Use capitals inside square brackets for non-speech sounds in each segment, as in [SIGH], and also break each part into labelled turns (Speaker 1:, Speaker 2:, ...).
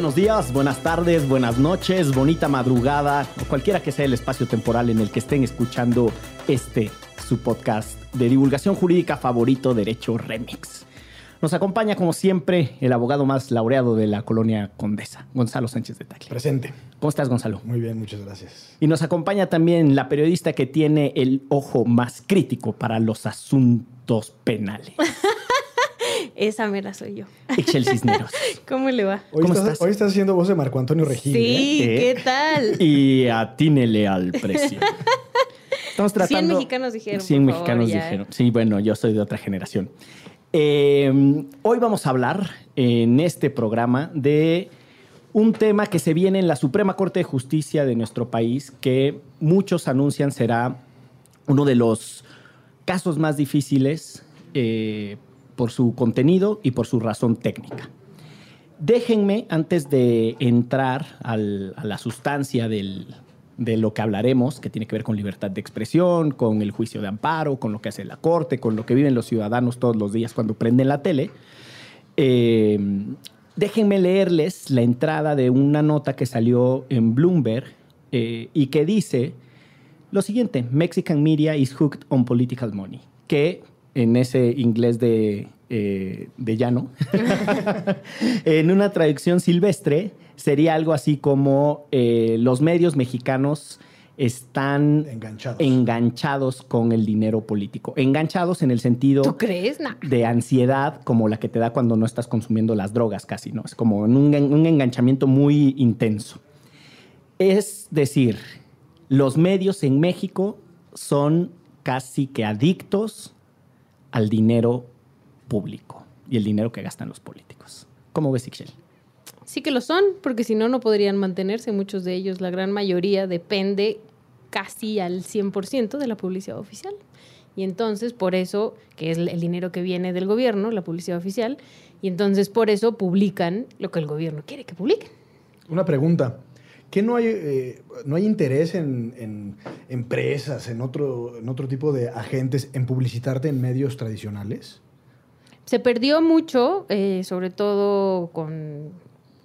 Speaker 1: Buenos días, buenas tardes, buenas noches, bonita madrugada, o cualquiera que sea el espacio temporal en el que estén escuchando este, su podcast de divulgación jurídica favorito, Derecho Remix. Nos acompaña, como siempre, el abogado más laureado de la colonia Condesa, Gonzalo Sánchez de Tacle.
Speaker 2: Presente.
Speaker 1: ¿Cómo estás, Gonzalo?
Speaker 2: Muy bien, muchas gracias.
Speaker 1: Y nos acompaña también la periodista que tiene el ojo más crítico para los asuntos penales. [LAUGHS]
Speaker 3: Esa mera soy yo.
Speaker 1: Ixchel Cisneros. [LAUGHS]
Speaker 3: ¿Cómo le va?
Speaker 2: Hoy,
Speaker 1: ¿Cómo
Speaker 2: estás,
Speaker 1: estás?
Speaker 2: hoy estás haciendo voz de Marco Antonio Regil.
Speaker 3: Sí,
Speaker 1: ¿eh?
Speaker 3: ¿qué tal? [LAUGHS]
Speaker 1: Y atínele al precio. Estamos [LAUGHS] tratando...
Speaker 3: 100 mexicanos dijeron,
Speaker 1: 100
Speaker 3: por favor,
Speaker 1: mexicanos
Speaker 3: ya, ¿eh?
Speaker 1: dijeron. Sí, bueno, yo soy de otra generación. Eh, hoy vamos a hablar en este programa de un tema que se viene en la Suprema Corte de Justicia de nuestro país, que muchos anuncian será uno de los casos más difíciles eh, por su contenido y por su razón técnica. Déjenme, antes de entrar a la sustancia del- de lo que hablaremos, que tiene que ver con libertad de expresión, con el juicio de amparo, con lo que hace la Corte, con lo que viven los ciudadanos todos los días cuando prenden la tele, eh, déjenme leerles la entrada de una nota que salió en Bloomberg eh, y que dice lo siguiente, Mexican media is hooked on political money, que en ese inglés de, eh, de llano, [LAUGHS] en una traducción silvestre, sería algo así como eh, los medios mexicanos están
Speaker 2: Enganchados.
Speaker 1: enganchados con el dinero político. Enganchados en el sentido
Speaker 3: ¿Tú crees? No.
Speaker 1: de ansiedad como la que te da cuando no estás consumiendo las drogas casi, ¿no? Es como en un, un enganchamiento muy intenso. Es decir, los medios en México son casi que adictos al dinero público y el dinero que gastan los políticos. ¿Cómo ves, Ixchel?
Speaker 3: Sí que lo son, porque si no, no podrían mantenerse. Muchos de ellos, la gran mayoría, depende casi al 100% de la publicidad oficial. Y entonces, por eso, que es el dinero que viene del gobierno, la publicidad oficial, y entonces por eso publican lo que el gobierno quiere que publiquen.
Speaker 2: Una pregunta. ¿Qué no hay, eh, no hay interés en, en empresas, en otro, en otro tipo de agentes, en publicitarte en medios tradicionales?
Speaker 3: Se perdió mucho, eh, sobre todo con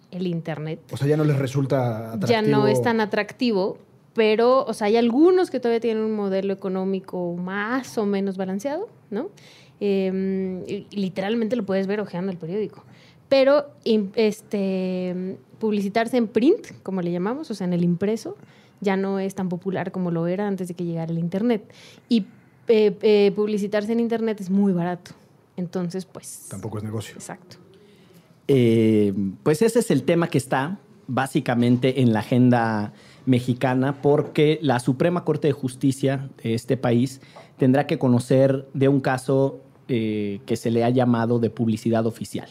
Speaker 3: el Internet.
Speaker 2: O sea, ya no les resulta atractivo.
Speaker 3: ya no es tan atractivo, pero, o sea, hay algunos que todavía tienen un modelo económico más o menos balanceado, ¿no? Eh, y literalmente lo puedes ver hojeando el periódico. Pero este, publicitarse en print, como le llamamos, o sea, en el impreso, ya no es tan popular como lo era antes de que llegara el Internet. Y eh, eh, publicitarse en Internet es muy barato. Entonces, pues...
Speaker 2: Tampoco es negocio.
Speaker 3: Exacto.
Speaker 1: Eh, pues ese es el tema que está básicamente en la agenda mexicana porque la Suprema Corte de Justicia de este país tendrá que conocer de un caso eh, que se le ha llamado de publicidad oficial.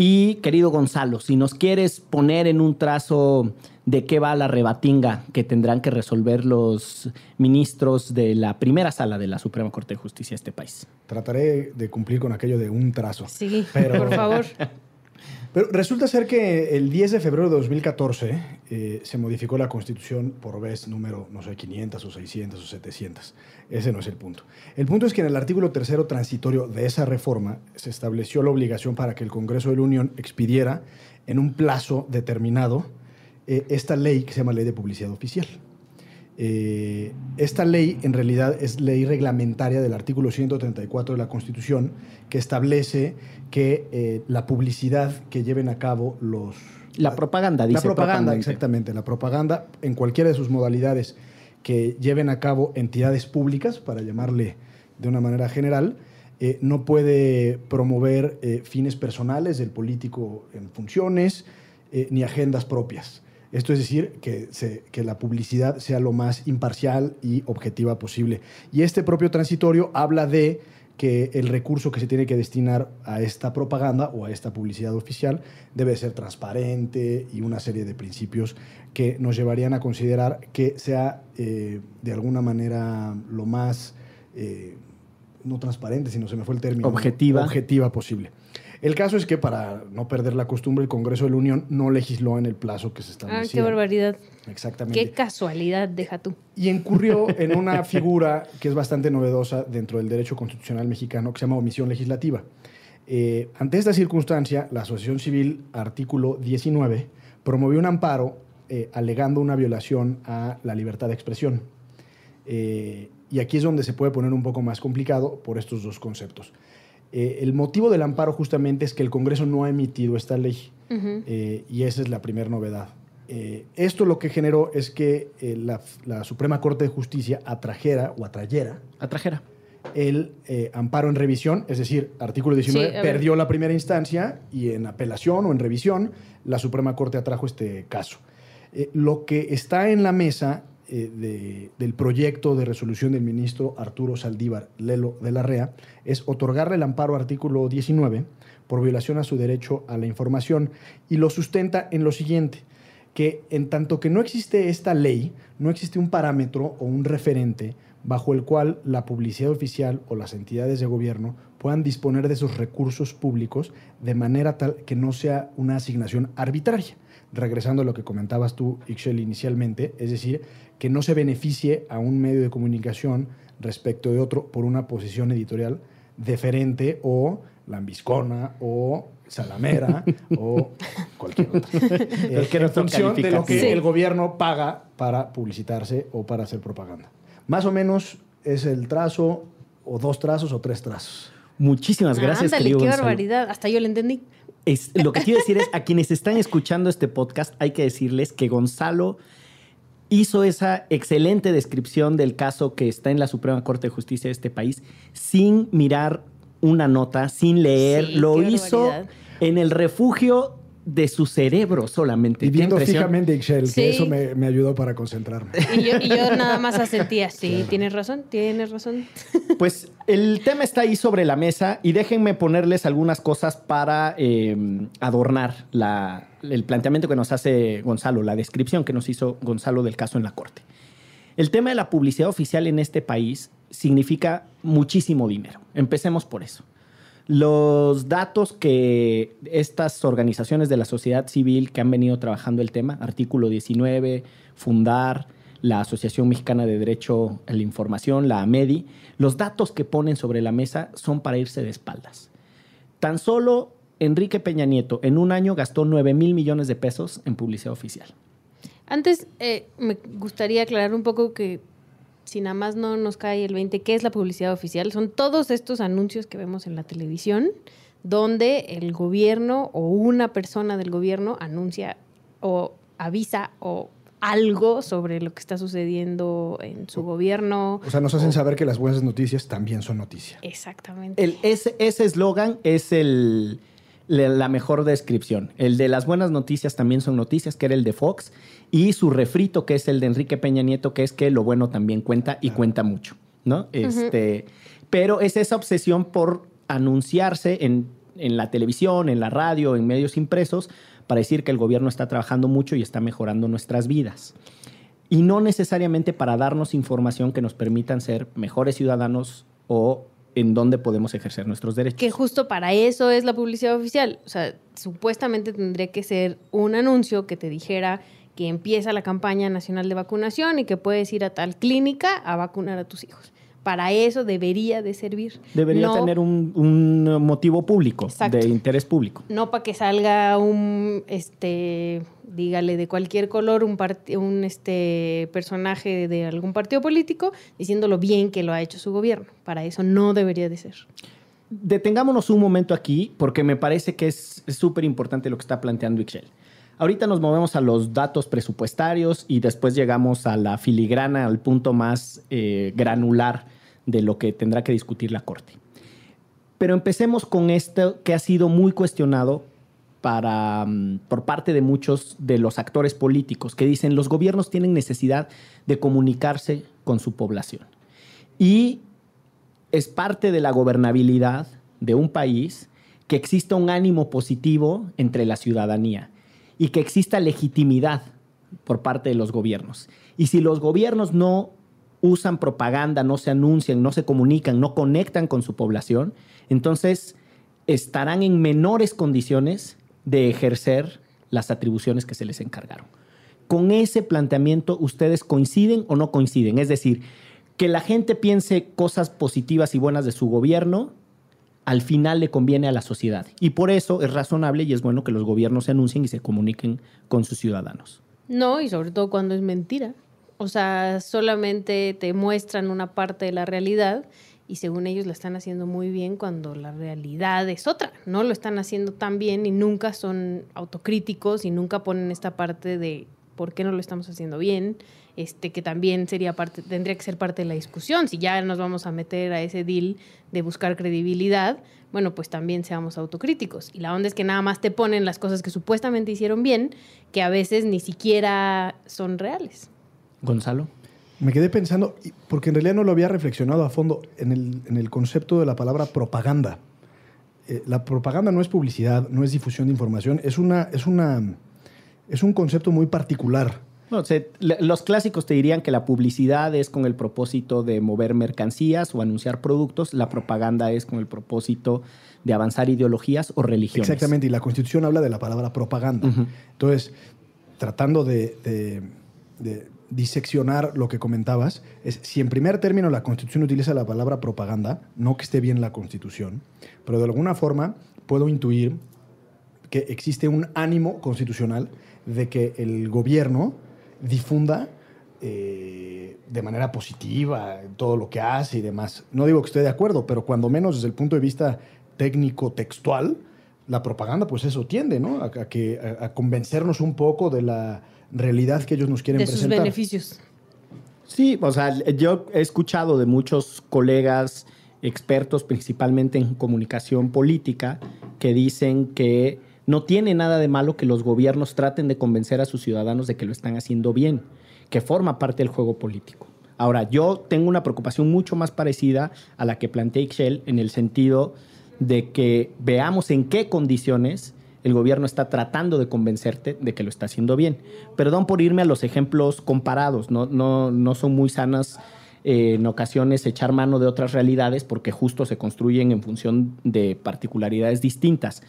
Speaker 1: Y querido Gonzalo, si nos quieres poner en un trazo de qué va la rebatinga que tendrán que resolver los ministros de la primera sala de la Suprema Corte de Justicia de este país.
Speaker 2: Trataré de cumplir con aquello de un trazo.
Speaker 3: Sí,
Speaker 2: Pero-
Speaker 3: por favor. [LAUGHS]
Speaker 2: Pero resulta ser que el 10 de febrero de 2014 eh, se modificó la Constitución por vez número, no sé, 500 o 600 o 700. Ese no es el punto. El punto es que en el artículo tercero transitorio de esa reforma se estableció la obligación para que el Congreso de la Unión expidiera en un plazo determinado eh, esta ley que se llama Ley de Publicidad Oficial. Eh, esta ley en realidad es ley reglamentaria del artículo 134 de la Constitución que establece que eh, la publicidad que lleven a cabo los...
Speaker 1: La propaganda, dice
Speaker 2: La propaganda, exactamente. La propaganda en cualquiera de sus modalidades que lleven a cabo entidades públicas, para llamarle de una manera general, eh, no puede promover fines personales del político en funciones ni agendas propias. Esto es decir, que, se- que la publicidad sea lo más imparcial y objetiva posible. Y este propio transitorio habla de que el recurso que se tiene que destinar a esta propaganda o a esta publicidad oficial debe ser transparente y una serie de principios que nos llevarían a considerar que sea eh, de alguna manera lo más, eh, no transparente, sino se me fue el término.
Speaker 1: Objetiva.
Speaker 2: Objetiva posible. El caso es que para no perder la costumbre, el Congreso de la Unión no legisló en el plazo que se establecía.
Speaker 3: Ah, qué barbaridad.
Speaker 2: Exactamente.
Speaker 3: Qué casualidad, deja tú.
Speaker 2: Y incurrió en una figura que es bastante novedosa dentro del derecho constitucional mexicano, que se llama omisión legislativa. Eh, ante esta circunstancia, la Asociación Civil, artículo 19, promovió un amparo eh, alegando una violación a la libertad de expresión. Eh, y aquí es donde se puede poner un poco más complicado por estos dos conceptos. Eh, el motivo del amparo justamente es que el Congreso no ha emitido esta ley eh, y esa es la primera novedad. Eh, esto lo que generó es que la, la, Suprema Corte de Justicia atrajera o atrayera.
Speaker 1: Atrajera.
Speaker 2: El amparo en revisión, es decir, artículo 19, sí, perdió la primera instancia y en apelación o en revisión la Suprema Corte atrajo este caso. lo que está en la mesa eh, de, del proyecto de resolución del ministro Arturo Saldívar Lelo de la REA es otorgarle el amparo artículo 19 por violación a su derecho a la información y lo sustenta en lo siguiente, que en tanto que no existe esta ley, no existe un parámetro o un referente bajo el cual la publicidad oficial o las entidades de gobierno puedan disponer de esos recursos públicos de manera tal que no sea una asignación arbitraria. Regresando a lo que comentabas tú, Ixchel, inicialmente, es decir, que no se beneficie a un medio de comunicación respecto de otro por una posición editorial deferente o lambiscona o salamera [LAUGHS] o cualquier otra. Eh, en función de lo que sí. el gobierno paga para publicitarse o para hacer propaganda. Más o menos es el trazo o dos trazos o tres trazos.
Speaker 1: Muchísimas gracias,
Speaker 3: Ándale, qué barbaridad. Hasta yo lo entendí.
Speaker 1: Es, lo que quiero decir es, a quienes están escuchando este podcast, hay que decirles que Gonzalo hizo esa excelente descripción del caso que está en la Suprema Corte de Justicia de este país sin mirar una nota, sin leer.
Speaker 3: Sí,
Speaker 1: lo hizo en el refugio de su cerebro solamente.
Speaker 2: Y viendo fijamente Ixchel,
Speaker 3: Sí.
Speaker 2: que eso me, me ayudó para concentrarme.
Speaker 3: Y yo, y yo nada más [LAUGHS] asentía, sí, tienes razón, tienes razón.
Speaker 1: Pues el tema está ahí sobre la mesa y déjenme ponerles algunas cosas para eh, adornar la- el planteamiento que nos hace Gonzalo, la descripción que nos hizo Gonzalo del caso en la Corte. El tema de la publicidad oficial en este país significa muchísimo dinero. Empecemos por eso. Los datos que estas organizaciones de la sociedad civil que han venido trabajando el tema, artículo 19, Fundar, la Asociación Mexicana de Derecho a la Información, la AMEDI, los datos que ponen sobre la mesa son para irse de espaldas. Tan solo Enrique Peña Nieto en un año gastó 9 mil millones de pesos en publicidad oficial.
Speaker 3: Antes, eh, me gustaría aclarar un poco que si nada más no nos cae el 20, ¿qué es la publicidad oficial? Son todos estos anuncios que vemos en la televisión donde el gobierno o una persona del gobierno anuncia o avisa o algo sobre lo que está sucediendo en su gobierno.
Speaker 2: O sea, nos hacen saber que las buenas noticias también son noticias.
Speaker 3: Exactamente.
Speaker 1: El, ese ese eslogan es el, la, mejor descripción. El de las buenas noticias también son noticias, que era el de Fox, y su refrito, que es el de Enrique Peña Nieto, que es que lo bueno también cuenta y cuenta mucho, ¿no? Este, Pero es esa obsesión por anunciarse en, en la televisión, en la radio, en medios impresos, para decir que el gobierno está trabajando mucho y está mejorando nuestras vidas y no necesariamente para darnos información que nos permitan ser mejores ciudadanos o en dónde podemos ejercer nuestros derechos.
Speaker 3: Que justo para eso es la publicidad oficial. O sea, supuestamente tendría que ser un anuncio que te dijera que empieza la campaña nacional de vacunación y que puedes ir a tal clínica a vacunar a tus hijos. Para eso debería de servir.
Speaker 1: Debería
Speaker 3: No-
Speaker 1: tener un, un motivo público,
Speaker 3: Exacto.
Speaker 1: de interés público.
Speaker 3: No para que salga un, este, dígale, de cualquier color, un, este, personaje de algún partido político diciendo lo bien que lo ha hecho su gobierno. Para eso no debería de ser.
Speaker 1: Detengámonos un momento aquí porque me parece que es es súper importante lo que está planteando Ixchel. Ahorita nos movemos a los datos presupuestarios y después llegamos a la filigrana, al punto más eh, granular de lo que tendrá que discutir la Corte. Pero empecemos con esto que ha sido muy cuestionado mm, por parte de muchos de los actores políticos que dicen los gobiernos tienen necesidad de comunicarse con su población. Y es parte de la gobernabilidad de un país que exista un ánimo positivo entre la ciudadanía y que exista legitimidad por parte de los gobiernos. Y si los gobiernos no usan propaganda, no se anuncian, no se comunican, no conectan con su población, entonces estarán en menores condiciones de ejercer las atribuciones que se les encargaron. Con ese planteamiento, ¿ustedes coinciden o no coinciden? Es decir, que la gente piense cosas positivas y buenas de su gobierno, al final le conviene a la sociedad. Y por eso es razonable y es bueno que los gobiernos se anuncien y se comuniquen con sus ciudadanos.
Speaker 3: No, y sobre todo cuando es mentira. O sea, solamente te muestran una parte de la realidad y según ellos la están haciendo muy bien cuando la realidad es otra. No lo están haciendo tan bien y nunca son autocríticos y nunca ponen esta parte de por qué no lo estamos haciendo bien, este que también sería parte tendría que ser parte de la discusión. Si ya nos vamos a meter a ese deal de buscar credibilidad, bueno, pues también seamos autocríticos. Y la onda es que nada más te ponen las cosas que supuestamente hicieron bien, que a veces ni siquiera son reales.
Speaker 1: Gonzalo.
Speaker 2: Me quedé pensando, porque en realidad no lo había reflexionado a fondo, en el, concepto de la palabra propaganda. Eh, la propaganda no es publicidad, no es difusión de información, es, una, es, una, es un concepto muy particular.
Speaker 1: los clásicos te dirían que la publicidad es con el propósito de mover mercancías o anunciar productos, la propaganda es con el propósito de avanzar ideologías o religiones.
Speaker 2: Exactamente, y la Constitución habla de la palabra propaganda. Entonces, tratando de diseccionar lo que comentabas es si en primer término la Constitución utiliza la palabra propaganda, no que esté bien la Constitución, pero de alguna forma puedo intuir que existe un ánimo constitucional de que el gobierno difunda eh, de manera positiva todo lo que hace y demás. No digo que esté de acuerdo, pero cuando menos desde el punto de vista técnico, textual, la propaganda pues eso tiende, ¿no? A, que, a convencernos un poco de la realidad que ellos nos quieren
Speaker 3: de
Speaker 2: presentar.
Speaker 3: De sus beneficios.
Speaker 1: Sí, o sea, yo he escuchado de muchos colegas expertos, principalmente en comunicación política, que dicen que no tiene nada de malo que los gobiernos traten de convencer a sus ciudadanos de que lo están haciendo bien, que forma parte del juego político. Ahora, yo tengo una preocupación mucho más parecida a la que plantea Ixchel en el sentido de que veamos en qué condiciones el gobierno está tratando de convencerte de que lo está haciendo bien. Perdón por irme a los ejemplos comparados, no, son muy sanas eh, en ocasiones echar mano de otras realidades porque justo se construyen en función de particularidades distintas.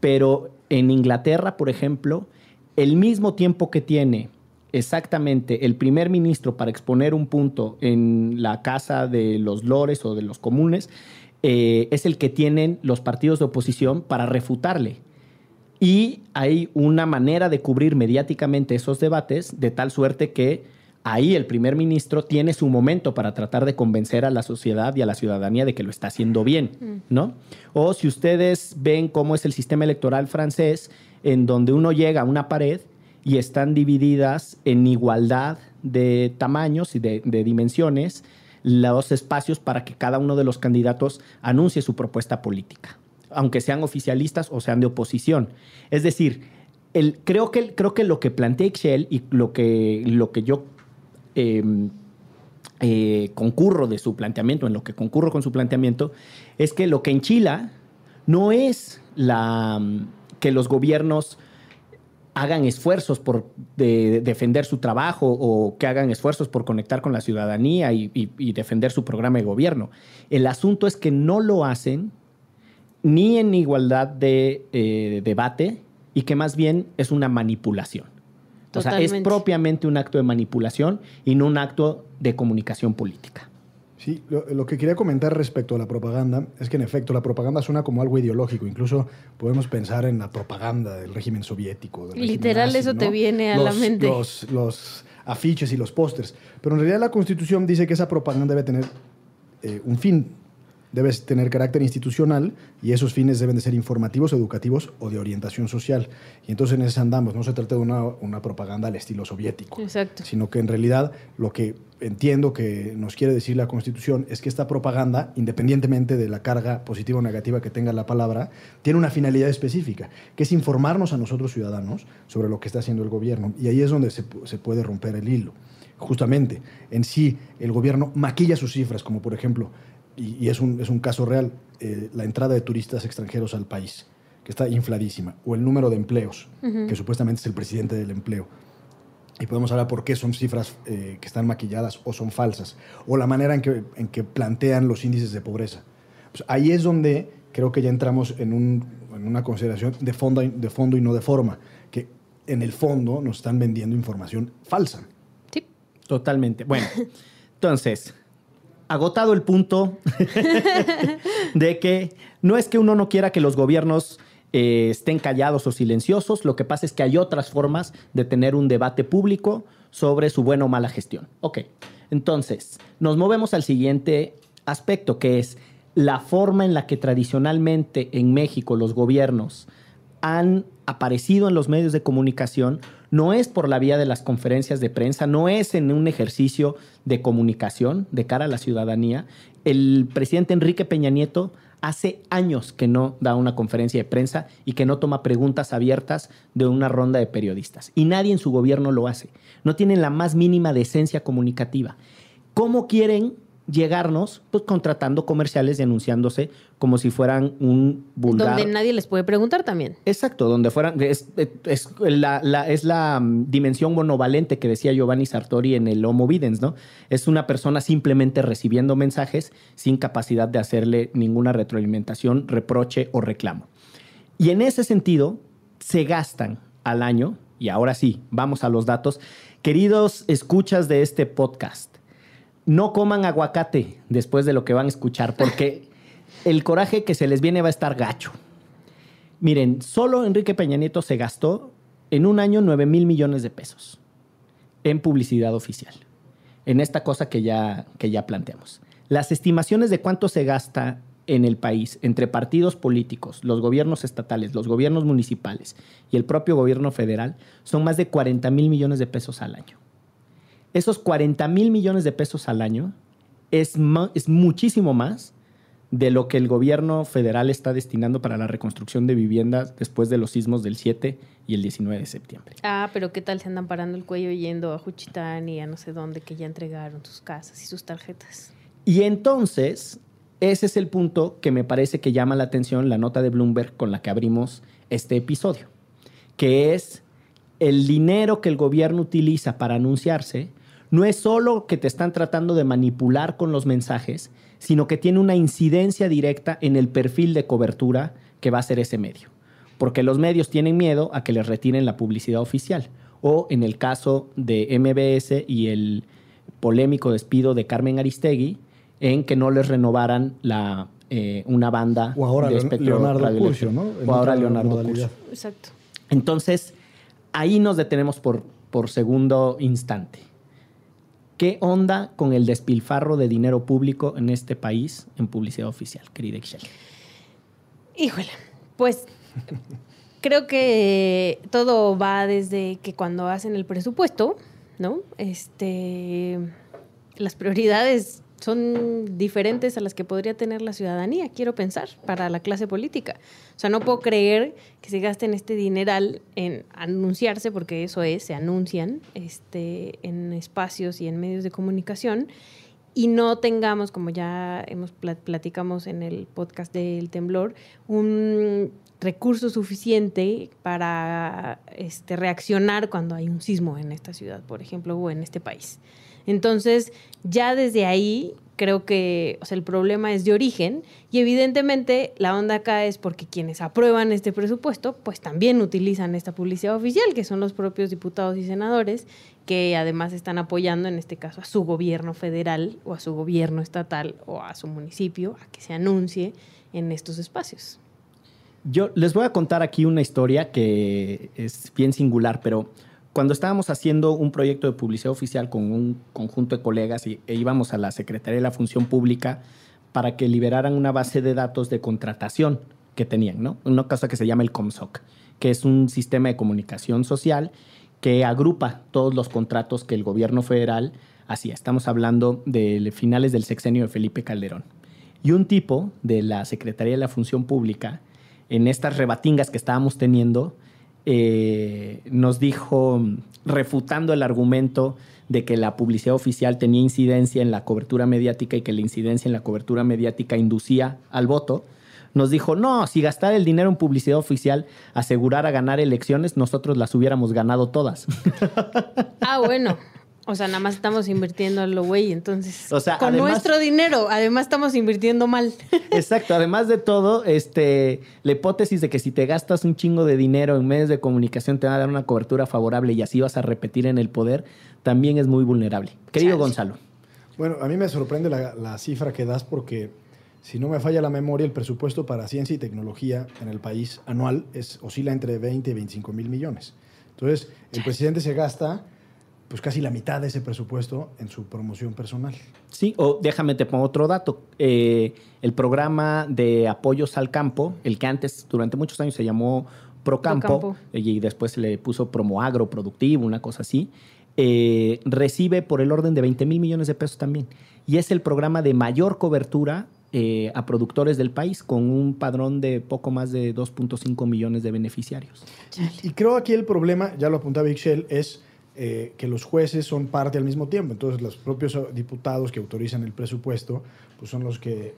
Speaker 1: Pero en Inglaterra, por ejemplo, el mismo tiempo que tiene exactamente el primer ministro para exponer un punto en la casa de los lores o de los comunes, eh, es el que tienen los partidos de oposición para refutarle. Y hay una manera de cubrir mediáticamente esos debates de tal suerte que ahí el primer ministro tiene su momento para tratar de convencer a la sociedad y a la ciudadanía de que lo está haciendo bien, mm. ¿no? O si ustedes ven cómo es el sistema electoral francés, en donde uno llega a una pared y están divididas en igualdad de tamaños y de, de dimensiones los espacios para que cada uno de los candidatos anuncie su propuesta política aunque sean oficialistas o sean de oposición. Es decir, el, creo, que, creo que lo que plantea Excel y lo que, lo que yo em, eh, concurro de su planteamiento, en lo que concurro con su planteamiento, es que lo que en Chile no es la, que los gobiernos hagan esfuerzos por defender su trabajo o que hagan esfuerzos por conectar con la ciudadanía y defender su programa de gobierno. El asunto es que no lo hacen ni en igualdad de eh, debate y que más bien es una manipulación. O sea, es propiamente un acto de manipulación y no un acto de comunicación política.
Speaker 2: Sí, lo, que quería comentar respecto a la propaganda es que en efecto la propaganda suena como algo ideológico. Incluso podemos pensar en la propaganda del régimen soviético.
Speaker 3: Literal, eso te viene a la mente.
Speaker 2: Los, los afiches y los pósters. Pero en realidad la Constitución dice que esa propaganda debe tener eh, un fin debe tener carácter institucional y esos fines deben de ser informativos, educativos o de orientación social. Y entonces en ese andamos, no se trata de una, propaganda al estilo soviético, sino que en realidad lo que entiendo que nos quiere decir la Constitución es que esta propaganda, independientemente de la carga positiva o negativa que tenga la palabra, tiene una finalidad específica, que es informarnos a nosotros ciudadanos sobre lo que está haciendo el gobierno. Y ahí es donde se, se puede romper el hilo. justamente en sí el gobierno maquilla sus cifras, como por ejemplo, y, es, un, es, un, caso real, eh, la entrada de turistas extranjeros al país, que está infladísima, o el número de empleos, que supuestamente es el presidente del empleo. Y podemos hablar por qué son cifras eh, que están maquilladas o son falsas, o la manera en que, en que plantean los índices de pobreza. Pues ahí es donde creo que ya entramos en, un, en una consideración de fondo, de fondo y no de forma, que en el fondo nos están vendiendo información falsa.
Speaker 1: Sí. Totalmente. Bueno, [LAUGHS] entonces, agotado el punto [LAUGHS] de que no es que uno no quiera que los gobiernos eh, estén callados o silenciosos, lo que pasa es que hay otras formas de tener un debate público sobre su buena o mala gestión. Ok, entonces nos movemos al siguiente aspecto, que es la forma en la que tradicionalmente en México los gobiernos han aparecido en los medios de comunicación no es por la vía de las conferencias de prensa, no es en un ejercicio de comunicación de cara a la ciudadanía. El presidente Enrique Peña Nieto hace años que no da una conferencia de prensa y que no toma preguntas abiertas de una ronda de periodistas. Y nadie en su gobierno lo hace. No tienen la más mínima decencia comunicativa. ¿Cómo quieren llegarnos pues contratando comerciales y anunciándose como si fueran un vulgar.
Speaker 3: Donde nadie les puede preguntar también.
Speaker 1: Exacto, donde fueran. Es, la, es la mm, dimensión monovalente que decía Giovanni Sartori en el Homo Videns, ¿no? Es una persona simplemente recibiendo mensajes sin capacidad de hacerle ninguna retroalimentación, reproche o reclamo. Y en ese sentido, se gastan al año, y ahora sí, vamos a los datos. Queridos escuchas de este podcast, no coman aguacate después de lo que van a escuchar, porque [LAUGHS] el coraje que se les viene va a estar gacho. Miren, solo Enrique Peña Nieto se gastó en un año 9 mil millones de pesos en publicidad oficial, en esta cosa que ya, que ya planteamos. Las estimaciones de cuánto se gasta en el país entre partidos políticos, los gobiernos estatales, los gobiernos municipales y el propio gobierno federal son más de 40 mil millones de pesos al año esos 40 mil millones de pesos al año es, es muchísimo más de lo que el gobierno federal está destinando para la reconstrucción de viviendas después de los sismos del 7 y el 19 de septiembre.
Speaker 3: Ah, pero ¿qué tal se andan parando el cuello yendo a Juchitán y a no sé dónde que ya entregaron sus casas y sus tarjetas?
Speaker 1: Y entonces, ese es el punto que me parece que llama la atención la nota de Bloomberg con la que abrimos este episodio, que es el dinero que el gobierno utiliza para anunciarse no es solo que te están tratando de manipular con los mensajes, sino que tiene una incidencia directa en el perfil de cobertura que va a ser ese medio. Porque los medios tienen miedo a que les retiren la publicidad oficial. O en el caso de MBS y el polémico despido de Carmen Aristegui, en que no les renovaran la, eh, una banda
Speaker 2: o ahora
Speaker 1: de
Speaker 2: Leonardo Curcio, ¿no?
Speaker 1: o ahora Leonardo Curcio.
Speaker 3: Exacto.
Speaker 1: Entonces, ahí nos detenemos por, por segundo instante. ¿Qué onda con el despilfarro de dinero público en este país en publicidad oficial, querida Excel?
Speaker 3: Híjole, pues creo que todo va desde que cuando hacen el presupuesto, ¿no? Este, las prioridades son diferentes a las que podría tener la ciudadanía, quiero pensar, para la clase política. O sea, no puedo creer que se gasten este dineral en anunciarse, porque eso es, se anuncian este, en espacios y en medios de comunicación, y no tengamos, como ya hemos platicamos en el podcast del temblor, un recurso suficiente para este, reaccionar cuando hay un sismo en esta ciudad, por ejemplo, o en este país. Entonces, ya desde ahí creo que el problema es de origen y evidentemente la onda acá es porque quienes aprueban este presupuesto pues también utilizan esta publicidad oficial, que son los propios diputados y senadores que además están apoyando en este caso a su gobierno federal o a su gobierno estatal o a su municipio a que se anuncie en estos espacios.
Speaker 1: Yo les voy a contar aquí una historia que es bien singular, pero cuando estábamos haciendo un proyecto de publicidad oficial con un conjunto de colegas y, e íbamos a la Secretaría de la Función Pública para que liberaran una base de datos de contratación que tenían, ¿no? Una cosa que se llama el COMSOC, que es un sistema de comunicación social que agrupa todos los contratos que el gobierno federal hacía. Estamos hablando de finales del sexenio de Felipe Calderón. Y un tipo de la Secretaría de la Función Pública, en estas rebatingas que estábamos teniendo, eh, nos dijo, refutando el argumento de que la publicidad oficial tenía incidencia en la cobertura mediática y que la incidencia en la cobertura mediática inducía al voto, nos dijo, no, si gastar el dinero en publicidad oficial asegurara ganar elecciones, nosotros las hubiéramos ganado todas.
Speaker 3: Ah, bueno. O sea, nada más estamos invirtiendo a lo güey, entonces.
Speaker 1: O sea,
Speaker 3: con
Speaker 1: además-
Speaker 3: nuestro dinero, además estamos invirtiendo mal. [LAUGHS]
Speaker 1: Exacto, además de todo, este, la hipótesis de que si te gastas un chingo de dinero en medios de comunicación te van a dar una cobertura favorable y así vas a repetir en el poder, también es muy vulnerable. Querido
Speaker 3: Chale.
Speaker 1: Gonzalo.
Speaker 2: Bueno, a mí me sorprende la, la cifra que das porque, si no me falla la memoria, el presupuesto para ciencia y tecnología en el país anual es, oscila entre 20 y 25 mil millones. Entonces, el presidente se gasta pues casi la mitad de ese presupuesto en su promoción personal.
Speaker 1: Sí, o déjame te pongo otro dato. Eh, el programa de apoyos al campo, el que antes durante muchos años se llamó Procampo,
Speaker 3: Procampo.
Speaker 1: y después se le puso Promoagro Productivo, una cosa así, eh, recibe por el orden de 20 mil millones de pesos también. Y es el programa de mayor cobertura eh, a productores del país, con un padrón de poco más de 2.5 millones de beneficiarios.
Speaker 2: Y creo aquí el problema, ya lo apuntaba Ixchel, es eh, que los jueces son parte al mismo tiempo. Entonces, los propios diputados que autorizan el presupuesto, pues son los que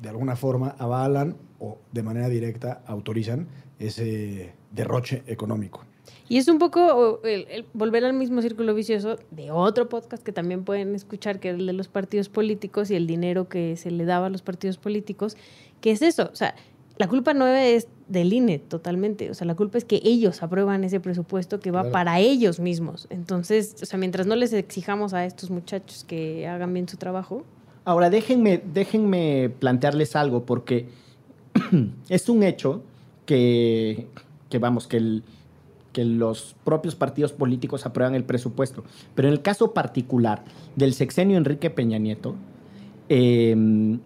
Speaker 2: de alguna forma avalan o de manera directa autorizan ese derroche económico.
Speaker 3: Y es un poco el, volver al mismo círculo vicioso de otro podcast que también pueden escuchar, que es el de los partidos políticos y el dinero que se le daba a los partidos políticos, que es eso, o sea, la culpa no es del INE totalmente, o sea, la culpa es que ellos aprueban ese presupuesto que va
Speaker 2: Claro.
Speaker 3: para ellos mismos. Entonces, o sea, mientras no les exijamos a estos muchachos que hagan bien su trabajo,
Speaker 1: Ahora, déjenme, déjenme plantearles algo, porque [CLEARS THROAT] es un hecho que, que vamos, que, el- que los propios partidos políticos aprueban el presupuesto. Pero en el caso particular del sexenio Enrique Peña Nieto, eh,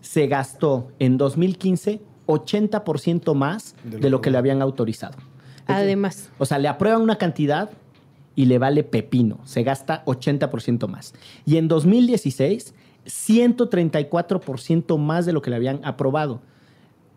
Speaker 1: se gastó en 2015 80% más
Speaker 2: De lo
Speaker 1: de lo
Speaker 2: que
Speaker 1: que le habían autorizado.
Speaker 3: además,
Speaker 1: O sea, le aprueban una cantidad y le vale pepino. Se gasta 80% más. Y en 2016, 134% más de lo que le habían aprobado.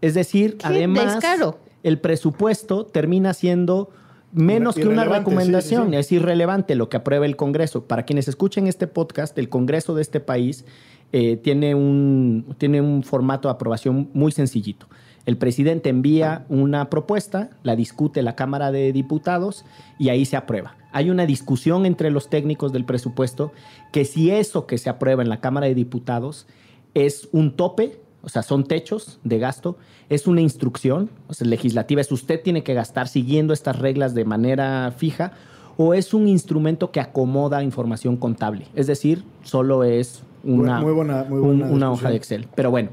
Speaker 1: Es decir,
Speaker 3: ¡Qué
Speaker 1: además,
Speaker 3: descaro!
Speaker 1: el presupuesto termina siendo menos que una recomendación.
Speaker 2: sí, sí, sí.
Speaker 1: Es irrelevante lo que aprueba el Congreso. Para quienes escuchen este podcast, el Congreso de este país eh, tiene, un, tiene un formato de aprobación muy sencillito. El presidente envía una propuesta, la discute la Cámara de Diputados y ahí se aprueba. Hay una discusión entre los técnicos del presupuesto que si eso que se aprueba en la Cámara de Diputados es un tope, o sea, son techos de gasto, es una instrucción, o sea, legislativa, es usted tiene que gastar siguiendo estas reglas de manera fija, o es un instrumento que acomoda información contable, es decir, solo es una,
Speaker 2: Muy buena- muy
Speaker 1: un-
Speaker 2: buena
Speaker 1: una hoja de Excel. Pero bueno,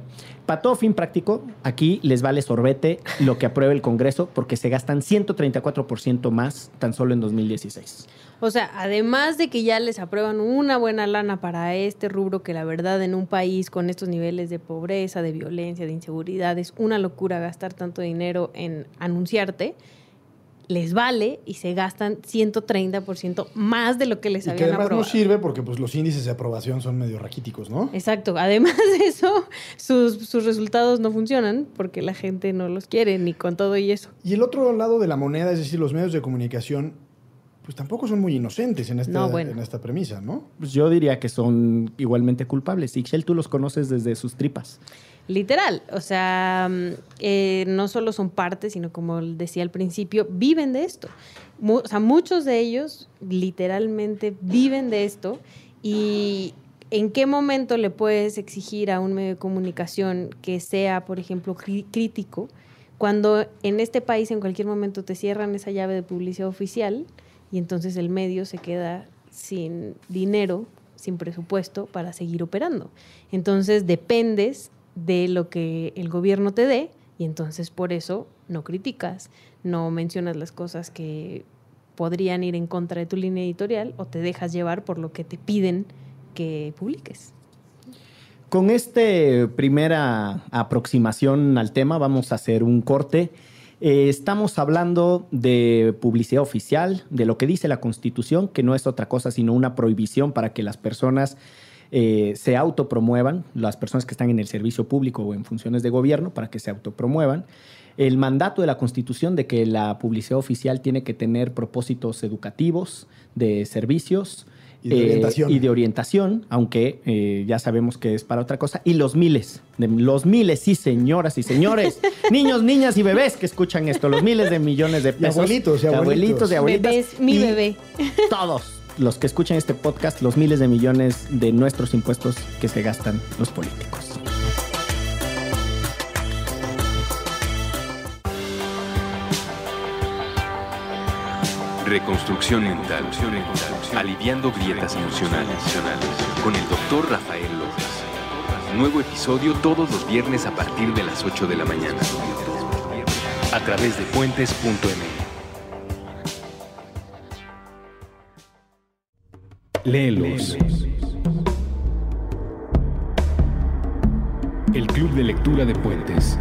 Speaker 1: para todo fin práctico, aquí les vale sorbete lo que apruebe el Congreso porque se gastan 134% más tan solo en 2016.
Speaker 3: O sea, además de que ya les aprueban una buena lana para este rubro, que la verdad en un país con estos niveles de pobreza, de violencia, de inseguridad, es una locura gastar tanto dinero en anunciarte, les vale y se gastan 130% más de lo que les
Speaker 2: Y que además
Speaker 3: aprobado.
Speaker 2: no sirve porque pues, los índices de aprobación son medio raquíticos, ¿no?
Speaker 3: Exacto. Además de eso, sus, sus resultados no funcionan porque la gente no los quiere, ni con todo y eso.
Speaker 2: Y el otro lado de la moneda, es decir, los medios de comunicación, pues tampoco son muy inocentes en esta,
Speaker 3: No, bueno.
Speaker 2: en esta premisa, ¿no?
Speaker 1: Pues yo diría que son igualmente culpables. Ixchel, tú los conoces desde sus tripas.
Speaker 3: Literal, o sea, mm, eh, no solo son parte, sino como decía al principio, viven de esto. O sea, muchos de ellos literalmente viven de esto y ¿en qué momento le puedes exigir a un medio de comunicación que sea, por ejemplo, crítico, cuando en este país en cualquier momento te cierran esa llave de publicidad oficial y entonces el medio se queda sin dinero, sin presupuesto para seguir operando? Entonces dependes de lo que el gobierno te dé y entonces por eso no criticas, no mencionas las cosas que podrían ir en contra de tu línea editorial o te dejas llevar por lo que te piden que publiques.
Speaker 1: Con esta primera aproximación al tema vamos a hacer un corte. Eh, estamos hablando de publicidad oficial, de lo que dice la Constitución, que no es otra cosa sino una prohibición para que las personas eh, se autopromuevan, las personas que están en el servicio público o en funciones de gobierno, para que se autopromuevan. El mandato de la Constitución de que la publicidad oficial tiene que tener propósitos educativos, de servicios,
Speaker 2: Y de orientación.
Speaker 1: y de orientación, aunque eh, ya sabemos que es para otra cosa. Y los miles, de, los miles, sí, señoras y señores, [LAUGHS] niños, niñas y bebés que escuchan esto, los miles de millones de pesos.
Speaker 2: abuelitos, y
Speaker 1: de
Speaker 2: abuelitos.
Speaker 1: y abuelitas.
Speaker 3: Bebés, mi
Speaker 1: y
Speaker 3: bebé.
Speaker 1: Todos los que escuchan este podcast, los miles de millones de nuestros impuestos que se gastan los políticos.
Speaker 4: Reconstrucción mental. Aliviando grietas emocionales. Con el doctor Rafael López. Nuevo episodio todos los viernes a partir de las 8 de la mañana. A través de puentes.me. Léelos. El Club de Lectura de Puentes.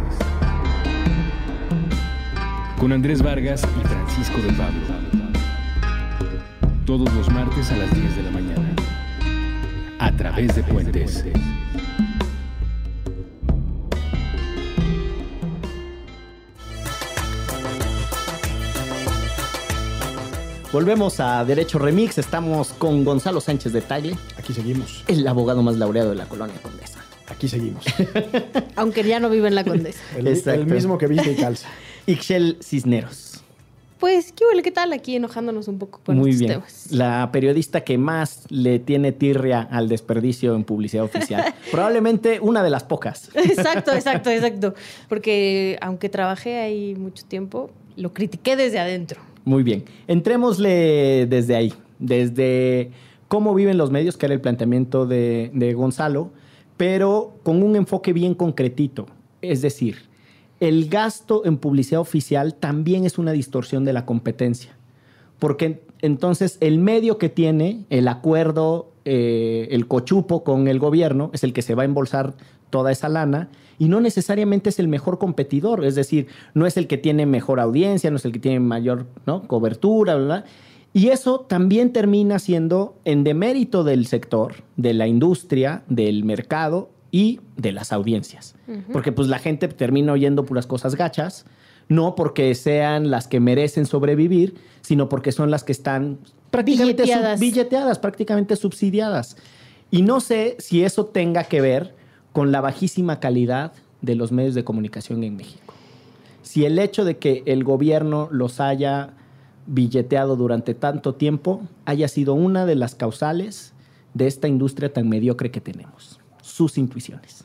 Speaker 4: Con Andrés Vargas y Francisco del Pablo. Todos los martes a las 10 de la mañana. A través de Puentes.
Speaker 1: Volvemos a Derecho Remix. Estamos con Gonzalo Sánchez de Tagle,
Speaker 2: Aquí seguimos.
Speaker 1: el abogado más laureado de la colonia Condesa.
Speaker 2: Aquí seguimos. [LAUGHS]
Speaker 3: Aunque ya no vive en la Condesa. [LAUGHS]
Speaker 2: El,
Speaker 1: Exacto.
Speaker 2: el mismo que viste y calza. [LAUGHS]
Speaker 1: Ixchel Cisneros.
Speaker 3: Pues, ¿qué huele? ¿Qué tal? Aquí enojándonos un poco con
Speaker 1: Muy
Speaker 3: estos
Speaker 1: bien.
Speaker 3: temas.
Speaker 1: La periodista que más le tiene tirria al desperdicio en publicidad oficial. Probablemente una de las pocas.
Speaker 3: Exacto, exacto, exacto. Porque aunque trabajé ahí mucho tiempo, lo critiqué desde adentro.
Speaker 1: Muy bien. Entrémosle desde ahí, desde cómo viven los medios, que era el planteamiento de, Gonzalo, pero con un enfoque bien concretito. Es decir, el gasto en publicidad oficial también es una distorsión de la competencia. Porque entonces el medio que tiene el acuerdo, eh, el cochupo con el gobierno, es el que se va a embolsar toda esa lana y no necesariamente es el mejor competidor, es decir, no es el que tiene mejor audiencia, no es el que tiene mayor ¿no? cobertura, bla, bla. Y eso también termina siendo en demérito del sector, de la industria, del mercado y de las audiencias. Porque pues la gente termina oyendo puras cosas gachas, no porque sean las que merecen sobrevivir, sino porque son las que están prácticamente sub-
Speaker 3: Billeteadas.
Speaker 1: billeteadas, prácticamente subsidiadas. Y no sé si eso tenga que ver con la bajísima calidad de los medios de comunicación en México. Si el hecho de que el gobierno los haya billeteado durante tanto tiempo haya sido una de las causales de esta industria tan mediocre que tenemos. Sus intuiciones.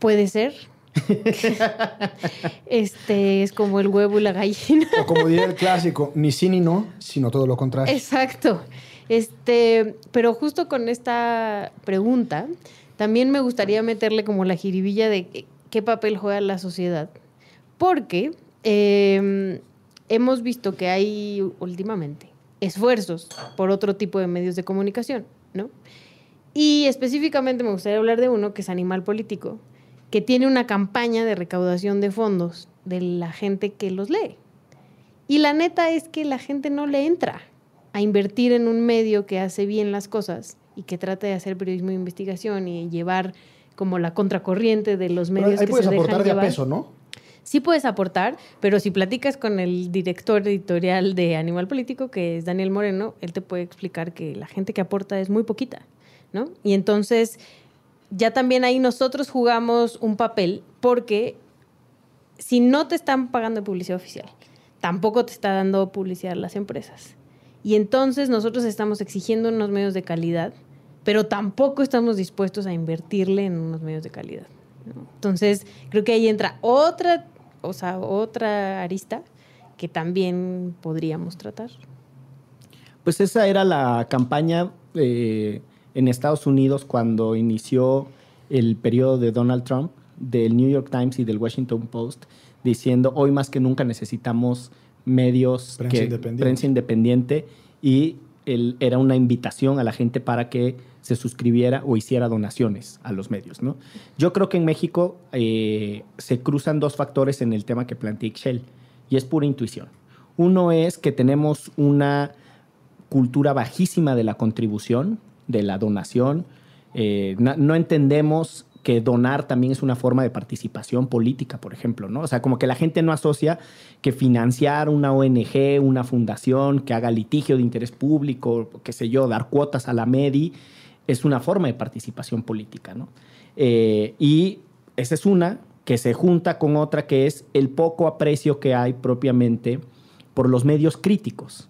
Speaker 3: Puede ser. [LAUGHS] este es como el huevo y la gallina.
Speaker 2: O como diría el clásico, ni sí ni no, sino todo lo contrario.
Speaker 3: Exacto. Este, pero justo con esta pregunta, también me gustaría meterle como la jiribilla de qué- papel juega la sociedad. Porque eh, hemos visto que hay últimamente esfuerzos por otro tipo de medios de comunicación, ¿no? Y específicamente me gustaría hablar de uno que es Animal Político, que tiene una campaña de recaudación de fondos de la gente que los lee. Y la neta es que la gente no le entra a invertir en un medio que hace bien las cosas y que trata de hacer periodismo de investigación y llevar como la contracorriente de los
Speaker 2: Pero
Speaker 3: medios
Speaker 2: ahí
Speaker 3: que
Speaker 2: puedes
Speaker 3: se dejan
Speaker 2: aportar de a peso, ¿no?
Speaker 3: Sí puedes aportar, pero si platicas con el director editorial de Animal Político, que es Daniel Moreno, él te puede explicar que la gente que aporta es muy poquita, ¿no? Y entonces ya también ahí nosotros jugamos un papel porque si no te están pagando publicidad oficial, tampoco te está dando publicidad las empresas. Y entonces nosotros estamos exigiendo unos medios de calidad, pero tampoco estamos dispuestos a invertirle en unos medios de calidad. ¿no? Entonces, creo que ahí entra otra, o sea, otra arista que también podríamos tratar.
Speaker 1: Pues esa era la campaña eh, en Estados Unidos cuando inició el periodo de Donald Trump, del New York Times y del Washington Post, diciendo hoy más que nunca necesitamos medios
Speaker 2: Prensa
Speaker 1: que-
Speaker 2: independiente.
Speaker 1: prensa independiente y el- era una invitación a la gente para que se suscribiera o hiciera donaciones a los medios. ¿no? Yo creo que en México eh, se cruzan dos factores en el tema que plantea Ixchel y es pura intuición. Uno es que tenemos una cultura bajísima de la contribución, de la donación, Eh, no, no entendemos que donar también es una forma de participación política, por ejemplo, ¿no? O sea, como que la gente no asocia que financiar una ONG, una fundación que haga litigio de interés público, qué sé yo, dar cuotas a la MEDI, es una forma de participación política, ¿no? Eh, y esa es una que se junta con otra que es el poco aprecio que hay propiamente por los medios críticos.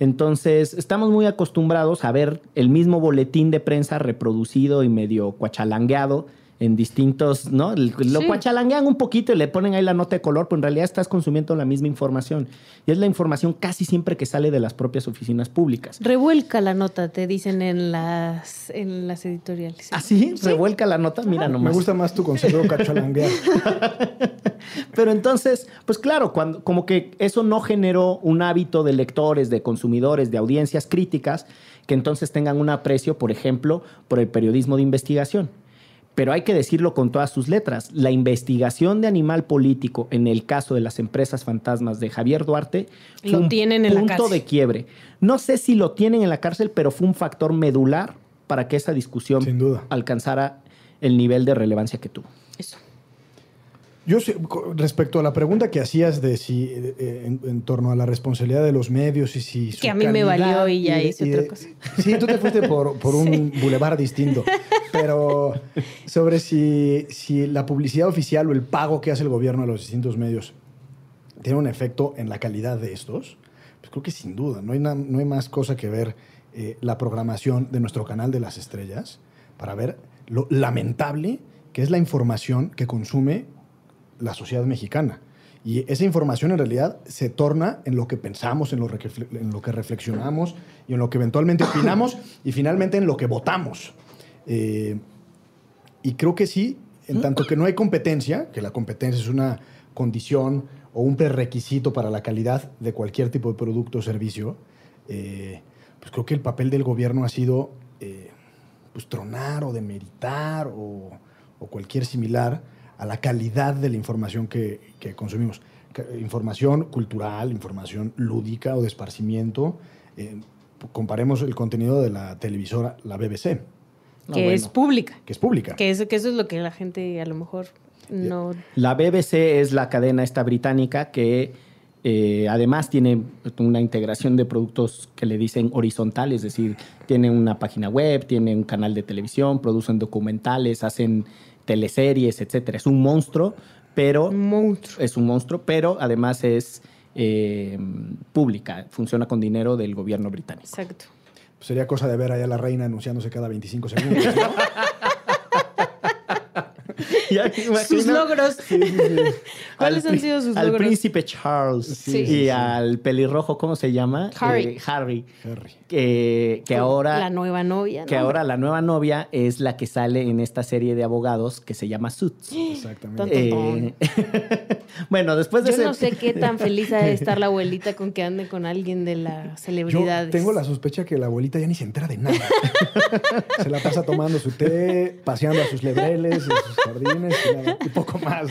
Speaker 1: Entonces, estamos muy acostumbrados a ver el mismo boletín de prensa reproducido y medio cuachalangueado en distintos, ¿no? Lo
Speaker 3: Sí.
Speaker 1: cuachalanguean un poquito y le ponen ahí la nota de color, pero en realidad estás consumiendo la misma información. Y es la información casi siempre que sale de las propias oficinas públicas.
Speaker 3: Revuelca la nota, te dicen en las, en las editoriales.
Speaker 1: ¿Así? ¿Revuelca la nota? Mira nomás.
Speaker 2: Me gusta más tu concepto cachalanguear. [LAUGHS]
Speaker 1: Pero entonces, pues claro, cuando, como que eso no generó un hábito de lectores, de consumidores, de audiencias críticas, que entonces tengan un aprecio, por ejemplo, por el periodismo de investigación. Pero hay que decirlo con todas sus letras. La investigación de animal político, en el caso de las empresas fantasmas de Javier Duarte, fue
Speaker 3: Lo
Speaker 1: un
Speaker 3: tienen en la
Speaker 1: punto
Speaker 3: cárcel.
Speaker 1: de quiebre. No sé si lo tienen en la cárcel, pero fue un factor medular para que esa discusión
Speaker 2: Sin duda.
Speaker 1: alcanzara el nivel de relevancia que tuvo.
Speaker 3: Eso.
Speaker 2: Yo respecto a la pregunta que hacías de si eh, eh, en, en torno a la responsabilidad de los medios y si
Speaker 3: Que a mí me valió y ya hice otra cosa. [LAUGHS]
Speaker 2: Sí, tú te fuiste por, por un [LAUGHS] bulevar distinto. Pero sobre si, si la publicidad oficial o el pago que hace el gobierno a los distintos medios tiene un efecto en la calidad de estos, pues creo que sin duda. No hay, na- no hay más cosa que ver eh, la programación de nuestro canal de las estrellas para ver lo lamentable que es la información que consume la sociedad mexicana. Y esa información en realidad se torna en lo que pensamos, en lo, refle- en lo que reflexionamos y en lo que eventualmente [COUGHS] opinamos y finalmente en lo que votamos. Eh, y creo que sí, en tanto que no hay competencia, que la competencia es una condición o un prerequisito para la calidad de cualquier tipo de producto o servicio, eh, pues creo que el papel del gobierno ha sido eh, pues tronar o demeritar o, o cualquier similar a la calidad de la información que, que consumimos. Información cultural, información lúdica o de esparcimiento. Eh, comparemos el contenido de la televisora, la BBC,
Speaker 1: No,
Speaker 3: que es
Speaker 1: bueno.
Speaker 3: pública.
Speaker 2: que es pública.
Speaker 3: Que, es, que eso es lo que la gente a lo mejor no...
Speaker 1: La BBC es la cadena esta británica que eh, además tiene una integración de productos que le dicen horizontal, es decir, tiene una página web, tiene un canal de televisión, producen documentales, hacen teleseries, etcétera. Es un monstruo, pero
Speaker 3: Un monstruo.
Speaker 1: es un monstruo, pero además es eh, pública, funciona con dinero del gobierno británico.
Speaker 3: Exacto.
Speaker 2: Pues sería cosa de ver allá a la reina anunciándose cada 25 segundos. ¿no? [LAUGHS]
Speaker 1: Ya [LAUGHS]
Speaker 3: Sus logros. ¿Cuáles [LAUGHS]
Speaker 1: al
Speaker 3: han sido sus
Speaker 1: Al
Speaker 3: logros?
Speaker 1: príncipe Charles
Speaker 3: Sí.
Speaker 1: y al pelirrojo, ¿cómo se llama?
Speaker 3: Harry.
Speaker 1: Eh, Harry.
Speaker 2: Harry.
Speaker 1: Que, que ahora,
Speaker 3: La nueva novia.
Speaker 1: que
Speaker 3: ¿no?
Speaker 1: ahora la nueva novia es la que sale en esta serie de abogados que se llama Suits. [GASPS]
Speaker 2: Exactamente.
Speaker 1: Eh, [LAUGHS] bueno, después de
Speaker 3: Yo
Speaker 1: ese-
Speaker 3: no sé qué tan feliz ha de estar la abuelita con que ande con alguien de las
Speaker 2: Yo
Speaker 3: celebridades.
Speaker 2: tengo la sospecha que la abuelita ya ni se entera de nada. se la pasa tomando su té, paseando a sus lebreles, en sus jardines y, nada, y poco más,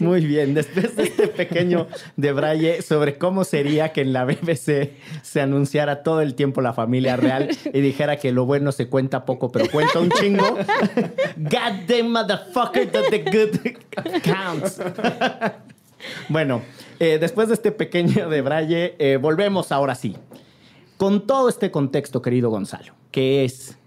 Speaker 2: ¿no?
Speaker 1: Muy bien, después de este pequeño debraye sobre cómo sería que en la BBC se anunciara todo el tiempo la familia real y dijera que lo bueno se cuenta poco, pero cuenta un chingo. [LAUGHS] God damn motherfucker that the good counts. bueno, eh, después de este pequeño debraye, eh, volvemos ahora sí. Con todo este contexto, querido Gonzalo, que es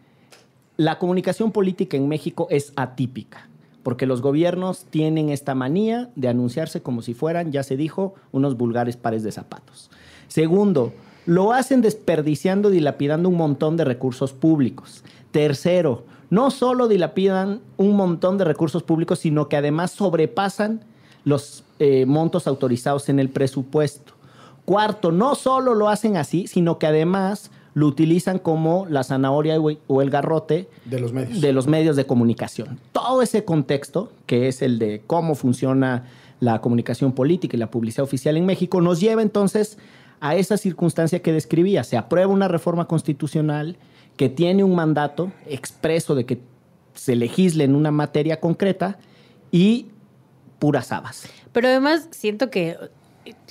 Speaker 1: la comunicación política en México es atípica, porque los gobiernos tienen esta manía de anunciarse como si fueran, ya se dijo, unos vulgares pares de zapatos. Segundo, lo hacen desperdiciando, dilapidando un montón de recursos públicos. Tercero, no solo dilapidan un montón de recursos públicos, sino que además sobrepasan los eh, montos autorizados en el presupuesto. Cuarto, no solo lo hacen así, sino que además lo utilizan como la zanahoria o el garrote
Speaker 2: De los medios.
Speaker 1: de los medios de comunicación. Todo ese contexto, que es el de cómo funciona la comunicación política y la publicidad oficial en México, nos lleva entonces a esa circunstancia que describía. Se aprueba una reforma constitucional que tiene un mandato expreso de que se legisle en una materia concreta y puras habas.
Speaker 3: Pero además siento que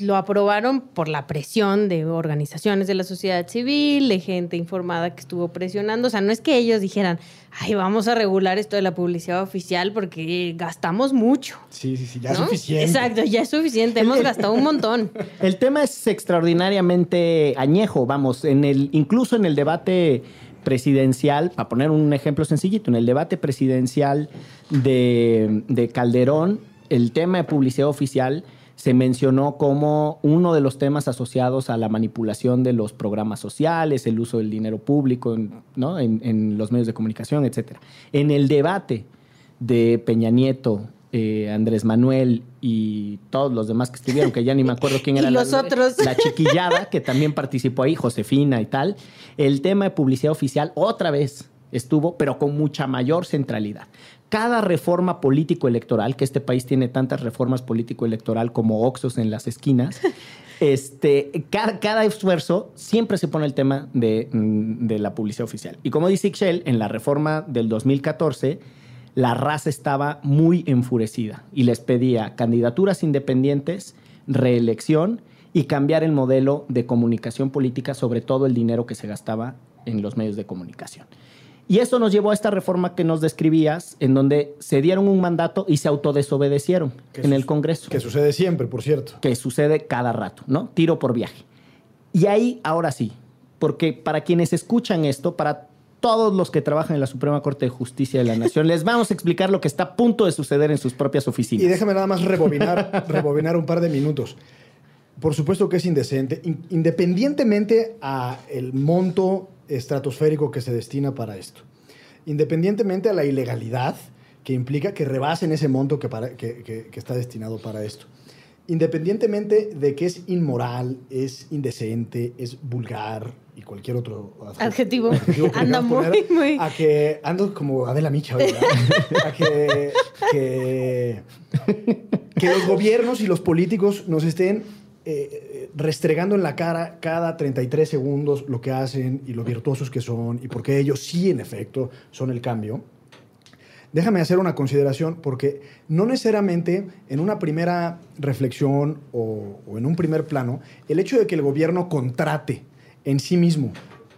Speaker 3: lo aprobaron por la presión de organizaciones de la sociedad civil, de gente informada que estuvo presionando. O sea, no es que ellos dijeran, ay, vamos a regular esto de la publicidad oficial porque gastamos mucho.
Speaker 2: Sí, sí, sí, ya es suficiente.
Speaker 3: Exacto, ya es suficiente, hemos gastado un montón. [LAUGHS]
Speaker 1: El tema es extraordinariamente añejo, vamos, en el, incluso en el debate presidencial, para poner un ejemplo sencillito, en el debate presidencial de, de Calderón, el tema de publicidad oficial se mencionó como uno de los temas asociados a la manipulación de los programas sociales, el uso del dinero público ¿no? en, los medios de comunicación, etc. En el debate de Peña Nieto, eh, Andrés Manuel y todos los demás que estuvieron, que ya ni me acuerdo quién [LAUGHS] era
Speaker 3: los
Speaker 1: la,
Speaker 3: otros.
Speaker 1: la chiquillada, que también participó ahí, Josefina y tal, el tema de publicidad oficial otra vez estuvo, pero con mucha mayor centralidad cada reforma político-electoral, que este país tiene tantas reformas político-electoral como oxos en las esquinas, [LAUGHS] este, cada, esfuerzo siempre se pone el tema de, mm, de, la publicidad oficial. Y como dice Ixchel, en la reforma del 2014, la raza estaba muy enfurecida y les pedía candidaturas independientes, reelección y cambiar el modelo de comunicación política, sobre todo el dinero que se gastaba en los medios de comunicación. Y eso nos llevó a esta reforma que nos describías, en donde se dieron un mandato y se autodesobedecieron en el Congreso.
Speaker 2: Que sucede siempre, por cierto.
Speaker 1: Que sucede cada rato, ¿no? Tiro por viaje. Y ahí, ahora sí, porque para quienes escuchan esto, para todos los que trabajan en la Suprema Corte de Justicia de la Nación, les vamos a explicar lo que está a punto de suceder en sus propias oficinas.
Speaker 2: Y déjame nada más rebobinar, [LAUGHS] rebobinar un par de minutos. Por supuesto que es indecente, independientemente a el monto estratosférico que se destina para esto. Independientemente a la ilegalidad que implica que rebasen ese monto que, para, que, está destinado para esto. Independientemente de que es inmoral, es indecente, es vulgar y cualquier otro
Speaker 3: adjetivo, [LAUGHS] anda muy, muy...
Speaker 2: A que ando como Adela Micha, ¿verdad? a que, que, que los gobiernos y los políticos nos estén eh, restregando en la cara cada 33 segundos lo que hacen y lo virtuosos que son y porque ellos sí, en efecto, son el cambio. Déjame hacer una consideración porque no necesariamente en una primera reflexión o, o en un primer plano, el hecho de que el gobierno contrate en sí mismo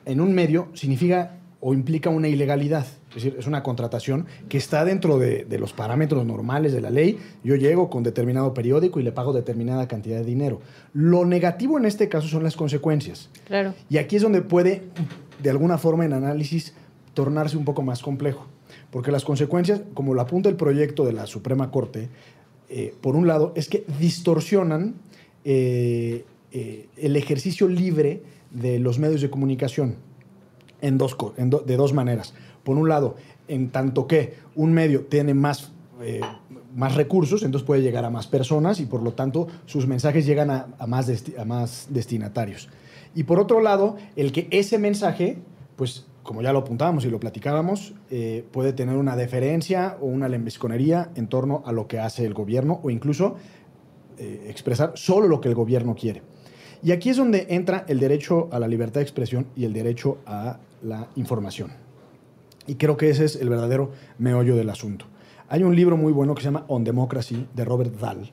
Speaker 2: en un medio significa o implica una ilegalidad. Es decir, es una contratación que está dentro de, los parámetros normales de la ley. Yo llego con determinado periódico y le pago determinada cantidad de dinero. Lo negativo en este caso son las consecuencias.
Speaker 3: Claro.
Speaker 2: Y aquí es donde puede, de alguna forma, en análisis, tornarse un poco más complejo. Porque las consecuencias, como lo apunta el proyecto de la Suprema Corte, eh, por un lado, es que distorsionan eh, eh, el ejercicio libre de los medios de comunicación en dos, de dos maneras por un lado, en tanto que un medio tiene más, eh, más recursos, entonces puede llegar a más personas y por lo tanto sus mensajes llegan a, más, a más destinatarios. Y por otro lado, el que ese mensaje, pues como ya lo apuntábamos y lo platicábamos, eh, puede tener una deferencia o una lembisconería en torno a lo que hace el gobierno o incluso eh, expresar solo lo que el gobierno quiere. Y aquí es donde entra el derecho a la libertad de expresión y el derecho a la información. Y creo que ese es el verdadero meollo del asunto. Hay un libro muy bueno que se llama On Democracy de Robert Dahl,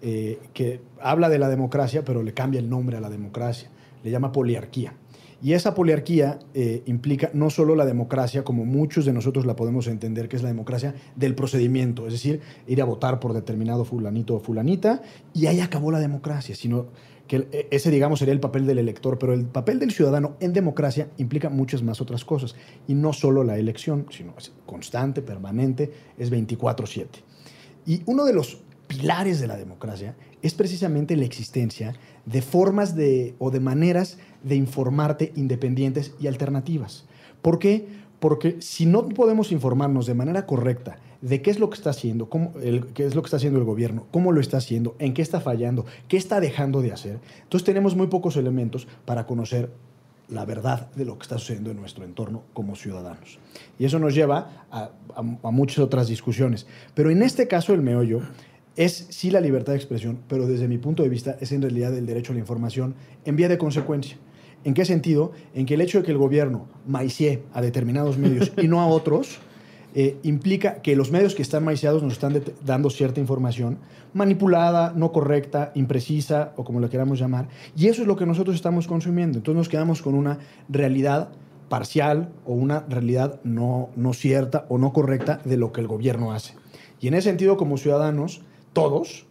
Speaker 2: eh, que habla de la democracia, pero le cambia el nombre a la democracia. Le llama poliarquía. Y esa poliarquía eh, implica no solo la democracia, como muchos de nosotros la podemos entender, que es la democracia del procedimiento, es decir, ir a votar por determinado fulanito o fulanita, y ahí acabó la democracia, sino que e, ese, digamos, sería el papel del elector, pero el papel del ciudadano en democracia implica muchas más otras cosas. Y no solo la elección, sino es constante, permanente, es 24/7. Y uno de los pilares de la democracia es precisamente la existencia de formas de, o de maneras de informarte independientes y alternativas. ¿Por qué? Porque si no podemos informarnos de manera correcta de qué es lo que está haciendo, cómo, qué es lo que está haciendo el gobierno, cómo lo está haciendo, en qué está fallando, qué está dejando de hacer. Entonces tenemos muy pocos elementos para conocer la verdad de lo que está sucediendo en nuestro entorno como ciudadanos. Y eso nos lleva a, muchas otras discusiones. Pero en este caso el meollo es sí la libertad de expresión, pero desde mi punto de vista es en realidad el derecho a la información en vía de consecuencia. ¿En qué sentido? En que el hecho de que el gobierno maicie a determinados medios y no a otros, eh, implica que los medios que están maiciados nos están dando cierta información manipulada, no correcta, imprecisa o como lo queramos llamar. Y eso es lo que nosotros estamos consumiendo. Entonces nos quedamos con una realidad parcial o una realidad no, no cierta o no correcta de lo que el gobierno hace. Y en ese sentido, como ciudadanos, todos,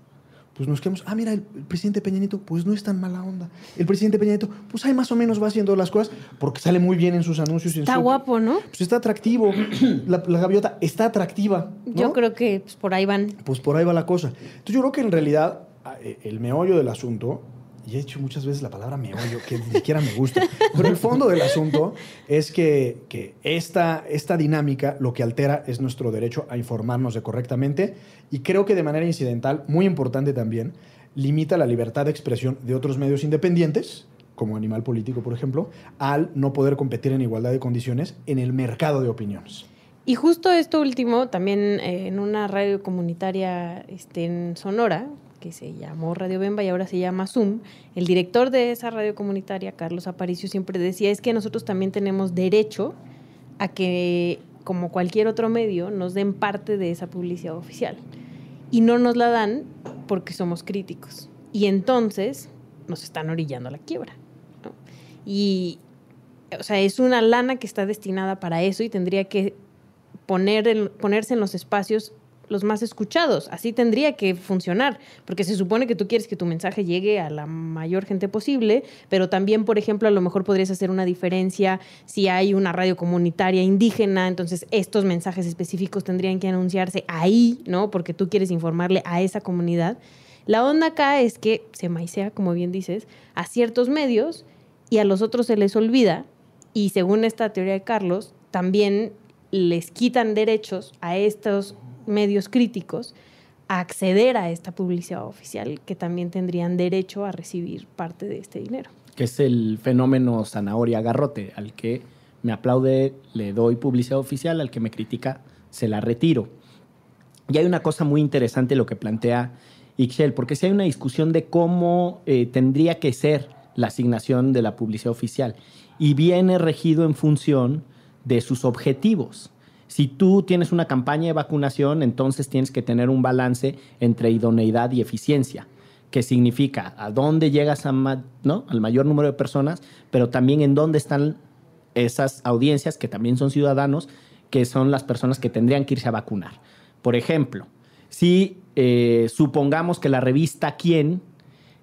Speaker 2: pues nos quedamos, ah, mira, el, presidente Peña Nieto, pues no es tan mala onda. El presidente Peña Nieto, pues ahí más o menos va haciendo las cosas porque sale muy bien en sus anuncios.
Speaker 3: Está guapo, ¿no?
Speaker 2: Pues está atractivo. [CLEARS THROAT] la, gaviota está atractiva.
Speaker 3: Yo creo que pues, por ahí van.
Speaker 2: Pues por ahí va la cosa. Entonces yo creo que en realidad eh, el meollo del asunto y he dicho muchas veces la palabra meollo, que ni siquiera me gusta, pero el fondo del asunto es que, que esta, esta dinámica lo que altera es nuestro derecho a informarnos correctamente y creo que de manera incidental, muy importante también, limita la libertad de expresión de otros medios independientes, como Animal Político, por ejemplo, al no poder competir en igualdad de condiciones en el mercado de opiniones.
Speaker 3: Y justo esto último, también eh, en una radio comunitaria este, en Sonora, que se llamó Radio Bemba y ahora se llama Zoom, el director de esa radio comunitaria, Carlos Aparicio, siempre decía, es que nosotros también tenemos derecho a que, como cualquier otro medio, nos den parte de esa publicidad oficial. Y no nos la dan porque somos críticos. Y entonces nos están orillando a la quiebra. Y, o sea, es una lana que está destinada para eso y tendría que poner ponerse en los espacios los más escuchados. Así tendría que funcionar, porque se supone que tú quieres que tu mensaje llegue a la mayor gente posible, pero también, por ejemplo, a lo mejor podrías hacer una diferencia si hay una radio comunitaria indígena, entonces estos mensajes específicos tendrían que anunciarse ahí, ¿no? Porque tú quieres informarle a esa comunidad. La onda acá es que se maicea, como bien dices, a ciertos medios y a los otros se les olvida, y según esta teoría de Carlos, también les quitan derechos a estos medios críticos a acceder a esta publicidad oficial, que también tendrían derecho a recibir parte de este dinero.
Speaker 1: Que es el fenómeno zanahoria-garrote, al que me aplaude, le doy publicidad oficial, al que me critica, se la retiro. Y hay una cosa muy interesante lo que plantea Ixchel, porque si hay una discusión de cómo eh, tendría que ser la asignación de la publicidad oficial, y viene regido en función de sus objetivos. Si tú tienes una campaña de vacunación, entonces tienes que tener un balance entre idoneidad y eficiencia, que significa a dónde llegas al mayor número de personas, pero también en dónde están esas audiencias que también son ciudadanos, que son las personas que tendrían que irse a vacunar. Por ejemplo, si eh, supongamos que la revista Quién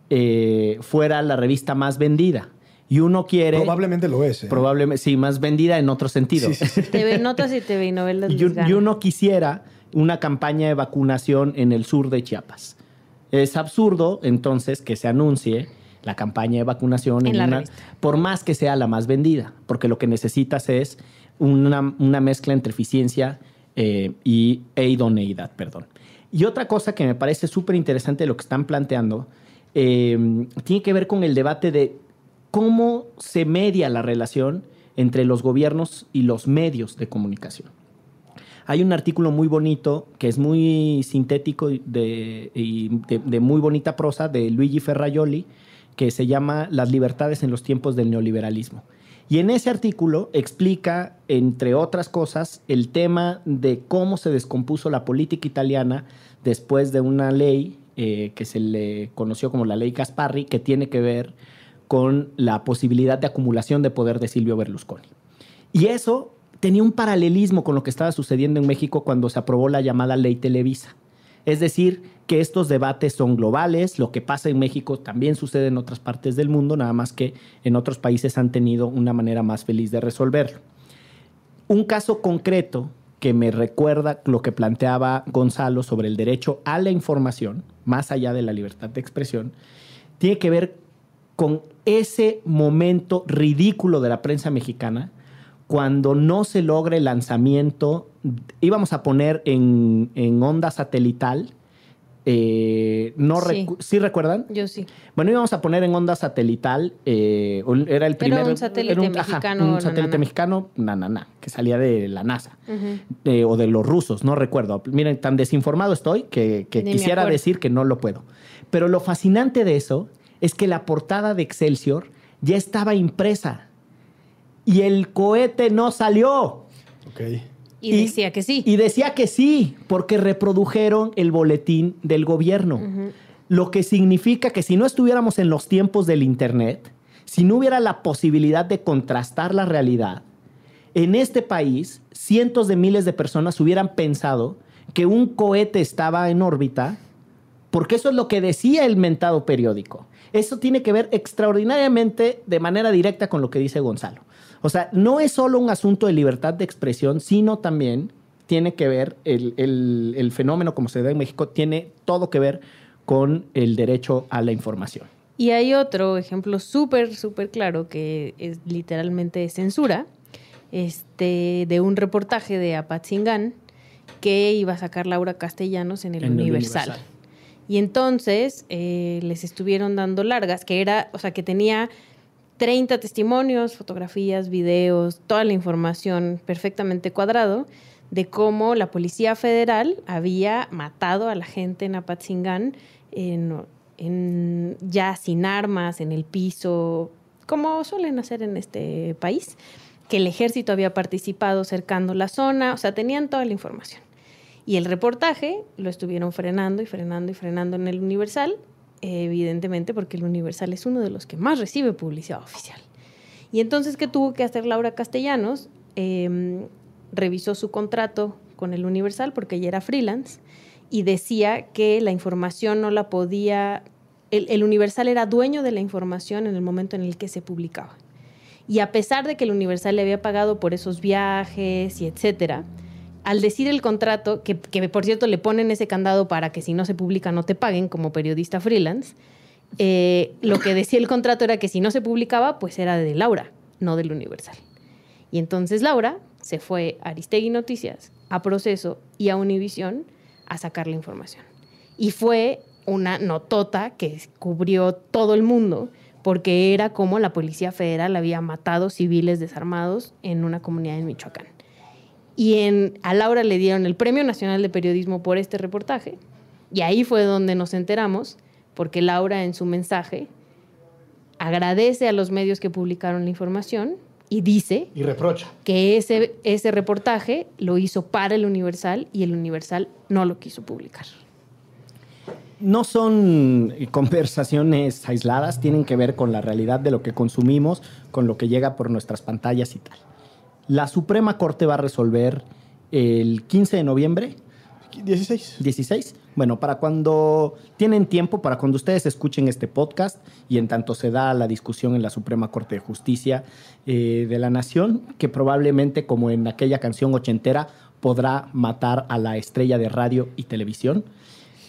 Speaker 1: eh, fuera la revista más vendida, y uno quiere...
Speaker 2: Probablemente lo es. ¿eh?
Speaker 1: Probablemente, sí, más vendida en otro sentido.
Speaker 3: TV Notas y TV Novelas. [LAUGHS]
Speaker 1: Y, y uno quisiera una campaña de vacunación en el sur de Chiapas. Es absurdo, entonces, que se anuncie la campaña de vacunación en, una, por más que sea la más vendida, porque lo que necesitas es una, mezcla entre eficiencia eh, y, e idoneidad. Perdón. Y otra cosa que me parece súper interesante de lo que están planteando eh, tiene que ver con el debate de cómo se media la relación entre los gobiernos y los medios de comunicación. Hay un artículo muy bonito que es muy sintético y de, muy bonita prosa de Luigi Ferraioli que se llama Las libertades en los tiempos del neoliberalismo. Y en ese artículo explica, entre otras cosas, el tema de cómo se descompuso la política italiana después de una ley eh, que se le conoció como la ley Gasparri, que tiene que ver con la posibilidad de acumulación de poder de Silvio Berlusconi. Y eso tenía un paralelismo con lo que estaba sucediendo en México cuando se aprobó la llamada ley Televisa. Es decir, que estos debates son globales, lo que pasa en México también sucede en otras partes del mundo, nada más que en otros países han tenido una manera más feliz de resolverlo. Un caso concreto que me recuerda lo que planteaba Gonzalo sobre el derecho a la información, más allá de la libertad de expresión, tiene que ver con ese momento ridículo de la prensa mexicana cuando no se logra el lanzamiento, íbamos a poner en, onda satelital, eh, no sí. recuerdan?
Speaker 3: Yo sí.
Speaker 1: Bueno, íbamos a poner en onda satelital, eh, era el primer...
Speaker 3: Era un satélite mexicano.
Speaker 1: un satélite mexicano, na, na, na, que salía de la NASA eh, o de los rusos, no recuerdo. Miren, tan desinformado estoy que, que quisiera decir que no lo puedo. Pero lo fascinante de eso es que la portada de Excelsior ya estaba impresa y el cohete no salió.
Speaker 3: Y, decía que sí.
Speaker 1: Y decía que sí, porque reprodujeron el boletín del gobierno. Lo que significa que si no estuviéramos en los tiempos del Internet, si no hubiera la posibilidad de contrastar la realidad, en este país cientos de miles de personas hubieran pensado que un cohete estaba en órbita, porque eso es lo que decía el mentado periódico. Eso tiene que ver extraordinariamente de manera directa con lo que dice Gonzalo. O sea, no es solo un asunto de libertad de expresión, sino también tiene que ver, el, fenómeno como se da en México, tiene todo que ver con el derecho a la información.
Speaker 3: Y hay otro ejemplo súper, súper claro que es literalmente censura, este, de un reportaje de Apatzingán que iba a sacar Laura Castellanos en el, Universal. Y entonces eh, les estuvieron dando largas, que era, o sea, que tenía 30 testimonios, fotografías, videos, toda la información perfectamente cuadrado de cómo la Policía Federal había matado a la gente en Apatzingán en, ya sin armas, en el piso, como suelen hacer en este país, que el ejército había participado cercando la zona, o sea, tenían toda la información. Y el reportaje lo estuvieron frenando y frenando y frenando en el Universal evidentemente porque el Universal es uno de los que más recibe publicidad oficial. Y entonces, ¿qué tuvo que hacer Laura Castellanos? Em, revisó su contrato con el Universal porque ella era freelance y decía que la información no la podía, el, el, Universal era dueño de la información en el momento en el que se publicaba. Y a pesar de que el Universal le había pagado por esos viajes y etcétera, al decir el contrato, que, por cierto le ponen ese candado para que si no se publica no te paguen como periodista freelance, eh, lo que decía el contrato era que si no se publicaba, pues era de Laura, no del Universal. Y entonces Laura se fue a Aristegui Noticias, a Proceso y a Univisión a sacar la información. Y fue una notota que cubrió todo el mundo porque era como la Policía Federal había matado civiles desarmados en una comunidad en Michoacán. Y en, a Laura le dieron el Premio Nacional de Periodismo por este reportaje. Y ahí fue donde nos enteramos, porque Laura en su mensaje agradece a los medios que publicaron la información y dice
Speaker 2: y reprocha
Speaker 3: que ese, ese reportaje lo hizo para el Universal y el Universal no lo quiso publicar.
Speaker 1: No son conversaciones aisladas, tienen que ver con la realidad de lo que consumimos, con lo que llega por nuestras pantallas y tal. La Suprema Corte va a resolver el 15 de noviembre.
Speaker 2: 16.
Speaker 1: 16. Bueno, para cuando tienen tiempo, para cuando ustedes escuchen este podcast y en tanto se da la discusión en la Suprema Corte de Justicia eh, de la Nación, que probablemente como en aquella canción ochentera podrá matar a la estrella de radio y televisión.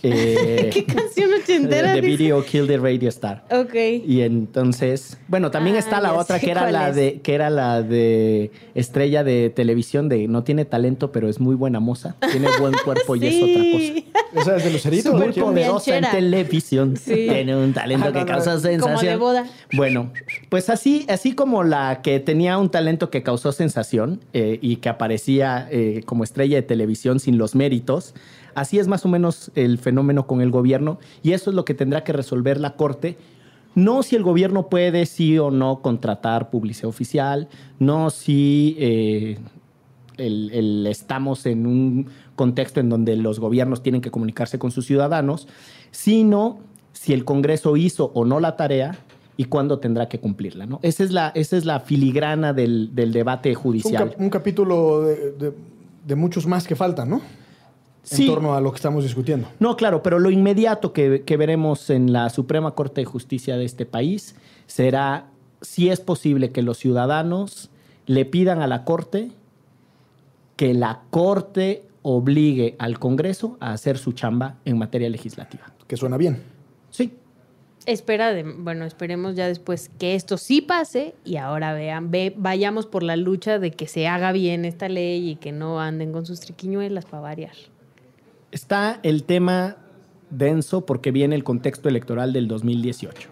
Speaker 3: Eh, [LAUGHS] ¿Qué canción ochentera?
Speaker 1: The Video Kill the Radio Star.
Speaker 3: Ok.
Speaker 1: Y entonces, bueno, también ah, está la otra que era la de que era la de estrella de televisión de no tiene talento, pero es muy buena moza, tiene buen [LAUGHS] cuerpo y es otra cosa.
Speaker 2: ¿Esa es de Lucerito?
Speaker 1: Muy poderosa en televisión. Tiene un talento que causa sensación. Como de
Speaker 3: boda.
Speaker 1: Bueno, pues así, así como la que tenía un talento que causó sensación eh, y que aparecía eh, como estrella de televisión sin los méritos. Así es más o menos el fenómeno con el gobierno y eso es lo que tendrá que resolver la Corte. No si el gobierno puede sí o no contratar publicidad oficial, no si eh, estamos en un contexto en donde los gobiernos tienen que comunicarse con sus ciudadanos, sino si el Congreso hizo o no la tarea y cuándo tendrá que cumplirla. ¿no? Esa, es la, esa es la filigrana del, debate judicial.
Speaker 2: Un, capítulo de, de, muchos más que faltan, ¿no? En torno a lo que estamos discutiendo.
Speaker 1: No, claro, pero lo inmediato que, veremos en la Suprema Corte de Justicia de este país será si es posible que los ciudadanos le pidan a la Corte que la Corte obligue al Congreso a hacer su chamba en materia legislativa.
Speaker 2: Que suena bien.
Speaker 1: Sí.
Speaker 3: Espera, de, bueno, esperemos ya después que esto sí pase y ahora vean, ve, vayamos por la lucha de que se haga bien esta ley y que no anden con sus triquiñuelas para variar
Speaker 1: está el tema denso porque viene el contexto electoral del 2018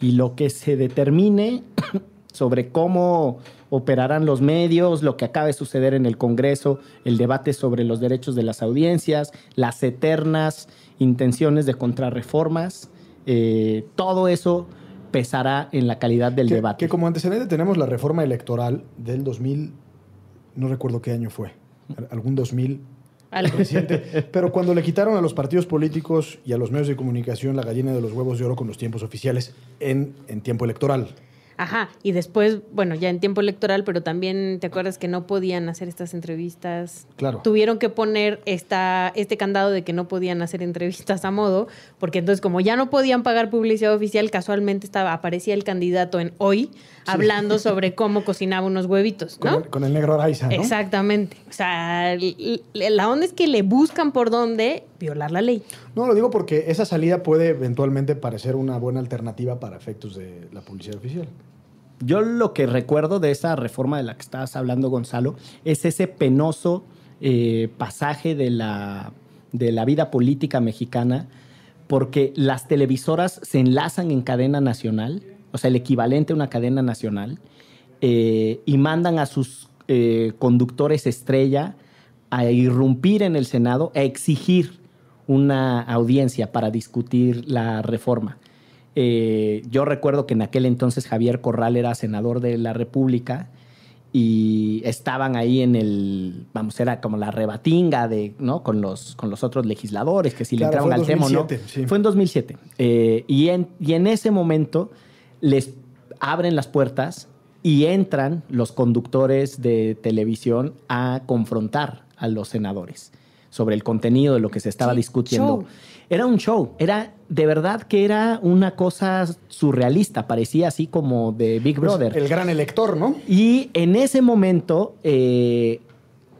Speaker 1: y lo que se determine [COUGHS] sobre cómo operarán los medios, lo que acaba de suceder en el Congreso, el debate sobre los derechos de las audiencias, las eternas intenciones de contrarreformas, eh, todo eso pesará en la calidad del debate.
Speaker 2: Que como antecedente tenemos la reforma electoral del 2000, no recuerdo qué año fue algún 2000 [LAUGHS] Pero cuando le quitaron a los partidos políticos y a los medios de comunicación la gallina de los huevos de oro con los tiempos oficiales en, en tiempo electoral.
Speaker 3: Ajá, y después, bueno, ya en tiempo electoral, pero también te acuerdas que no podían hacer estas entrevistas.
Speaker 2: Claro.
Speaker 3: Tuvieron que poner esta, este candado de que no podían hacer entrevistas a modo, porque entonces como ya no podían pagar publicidad oficial, casualmente estaba, aparecía el candidato en hoy hablando [LAUGHS] sobre cómo cocinaba unos huevitos,
Speaker 2: Con,
Speaker 3: ¿no?
Speaker 2: el, con el negro Araiza, ¿no?
Speaker 3: Exactamente. O sea, la onda es que le buscan por dónde violar la ley.
Speaker 2: No, lo digo porque esa salida puede eventualmente parecer una buena alternativa para efectos de la publicidad oficial.
Speaker 1: Yo lo que recuerdo de esa reforma de la que estabas hablando, Gonzalo, es ese penoso eh, pasaje de la, de la vida política mexicana, porque las televisoras se enlazan en cadena nacional, o sea, el equivalente a una cadena nacional, eh, y mandan a sus eh, conductores estrella a irrumpir en el Senado, a exigir una audiencia para discutir la reforma. Eh, yo recuerdo que en aquel entonces Javier Corral era senador de la República y estaban ahí en el, vamos, era como la rebatinga de, ¿no? Con los, con los otros legisladores, que si
Speaker 2: Claro,
Speaker 1: le entraban
Speaker 2: fue en
Speaker 1: al tema o no.
Speaker 2: 2007, sí.
Speaker 1: Fue en 2007. Eh, y, en, y en ese momento les abren las puertas y entran los conductores de televisión a confrontar a los senadores sobre el contenido de lo que se estaba
Speaker 3: Sí,
Speaker 1: discutiendo.
Speaker 3: show.
Speaker 1: Era un show, era de verdad que era una cosa surrealista, parecía así como de Big
Speaker 2: Pues,
Speaker 1: Brother.
Speaker 2: el gran elector, ¿no?
Speaker 1: Y en ese momento, eh,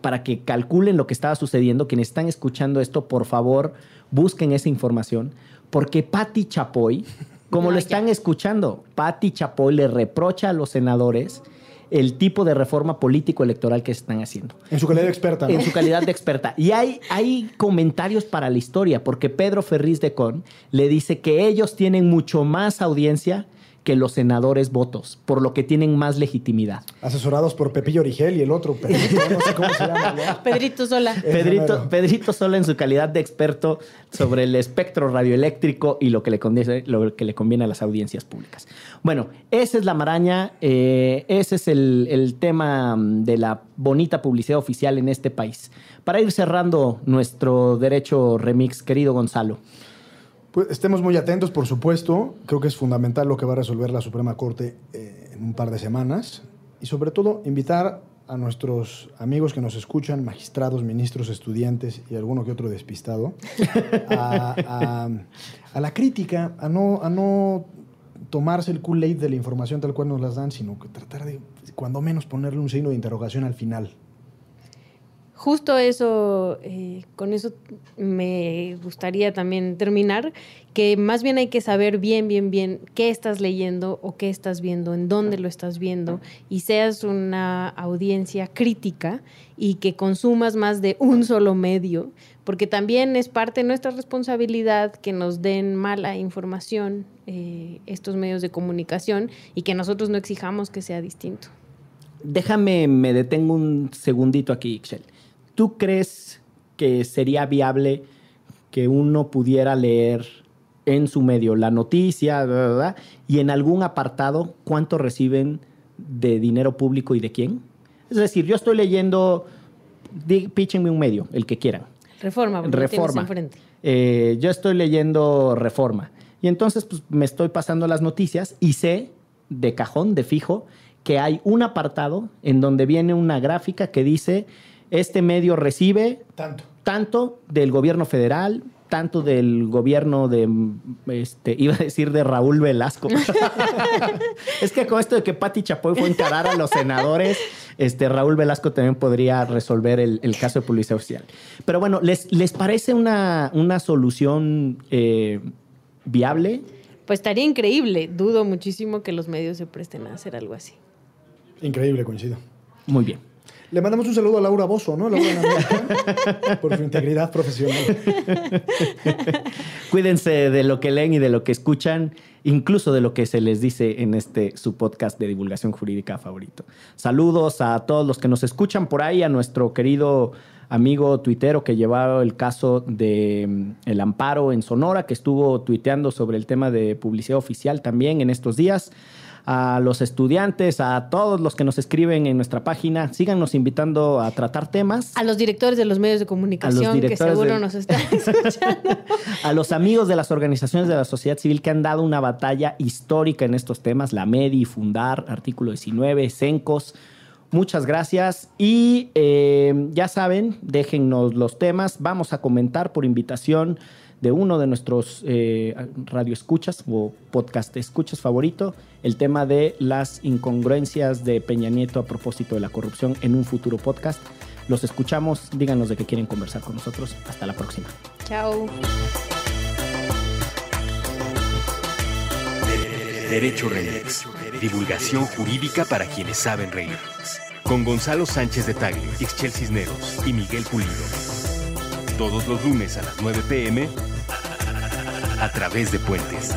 Speaker 1: para que calculen lo que estaba sucediendo, quienes están escuchando esto, por favor, busquen esa información, porque Patti Chapoy, como
Speaker 3: No,
Speaker 1: lo
Speaker 3: ya.
Speaker 1: están escuchando, Patti Chapoy le reprocha a los senadores el tipo de reforma político-electoral que están haciendo
Speaker 2: En su calidad de experta, ¿no?
Speaker 1: en su calidad de experta. Y hay, hay comentarios para la historia, porque Pedro Ferriz de Con le dice que ellos tienen mucho más audiencia que los senadores votos, por lo que tienen más legitimidad.
Speaker 2: Asesorados por Pepillo Origel y el otro, Pedrito, no sé cómo se llama. ¿no? [LAUGHS]
Speaker 3: Pedrito Sola.
Speaker 1: Pedrito, Sola en su calidad de experto sobre el espectro radioeléctrico y lo que le conviene, lo que le conviene a las audiencias públicas. Bueno, esa es la maraña, eh, ese es el, el tema de la bonita publicidad oficial en este país. Para ir cerrando nuestro derecho remix, querido Gonzalo.
Speaker 2: Pues estemos muy atentos, por supuesto. Creo que es fundamental lo que va a resolver la Suprema Corte eh, en un par de semanas. Y sobre todo, invitar a nuestros amigos que nos escuchan, magistrados, ministros, estudiantes y alguno que otro despistado, a, la crítica, a no, a no tomarse el Kool-Aid de la información tal cual nos las dan, sino que tratar de, cuando menos, ponerle un signo de interrogación al final.
Speaker 3: Justo eso, eh, con eso me gustaría también terminar, que más bien hay que saber bien, bien, bien qué estás leyendo o qué estás viendo, en dónde lo estás viendo, y seas una audiencia crítica y que consumas más de un solo medio, porque también es parte de nuestra responsabilidad que nos den mala información eh, estos medios de comunicación y que nosotros no exijamos que sea distinto.
Speaker 1: Déjame, me detengo un segundito aquí. ¿Tú crees que sería viable que uno pudiera leer en su medio la noticia bla, bla, bla, y en algún apartado cuánto reciben de dinero público y de quién? Es decir, yo estoy leyendo, píchenme un medio, el que quieran.
Speaker 3: Reforma, porque lo tienes
Speaker 1: Reforma.
Speaker 3: enfrente.
Speaker 1: Eh, yo estoy leyendo Reforma. Y entonces pues, me estoy pasando las noticias y sé de cajón, de fijo, que hay un apartado en donde viene una gráfica que dice, este medio recibe
Speaker 2: Tanto.
Speaker 1: tanto del gobierno federal, tanto del gobierno de, este, iba a decir de Raúl Velasco. [LAUGHS] es que con esto de que Pati Chapoy fue a encarar a los senadores, este, Raúl Velasco también podría resolver el, el caso de publicidad oficial. Pero bueno, ¿les, les parece una, una solución eh, viable?
Speaker 3: Pues estaría increíble. Dudo muchísimo que los medios se presten a hacer algo así.
Speaker 2: Increíble, coincido.
Speaker 1: Muy bien.
Speaker 2: Le mandamos un saludo a Laura Bozo, ¿no? Laura [LAUGHS] por su integridad profesional. [LAUGHS]
Speaker 1: Cuídense de lo que leen y de lo que escuchan, incluso de lo que se les dice en este su podcast de divulgación jurídica favorito. Saludos a todos los que nos escuchan por ahí, a nuestro querido amigo tuitero que llevaba el caso de mm, el amparo en Sonora, que estuvo tuiteando sobre el tema de publicidad oficial también en estos días. A los estudiantes, a todos los que nos escriben en nuestra página. Síganos invitando a tratar temas.
Speaker 3: A los directores de los medios de comunicación que seguro
Speaker 1: de-
Speaker 3: nos están [LAUGHS] escuchando.
Speaker 1: a los amigos de las organizaciones de la sociedad civil que han dado una batalla histórica en estos temas, la MEDI, Fundar, Artículo 19, CENCOS. Muchas gracias y eh, ya saben, déjennos los temas. Vamos a comentar por invitación de uno de nuestros eh, radioescuchas o podcast escuchas favorito el tema de las incongruencias de Peña Nieto a propósito de la corrupción en un futuro podcast. Los escuchamos, díganos de qué quieren conversar con nosotros. Hasta la próxima.
Speaker 3: Chao.
Speaker 4: Derecho Remix. Divulgación jurídica para quienes saben reír. Con Gonzalo Sánchez de Tagle, Ixchel Cisneros y Miguel Pulido. Todos los lunes a las 9 pm a través de Puentes.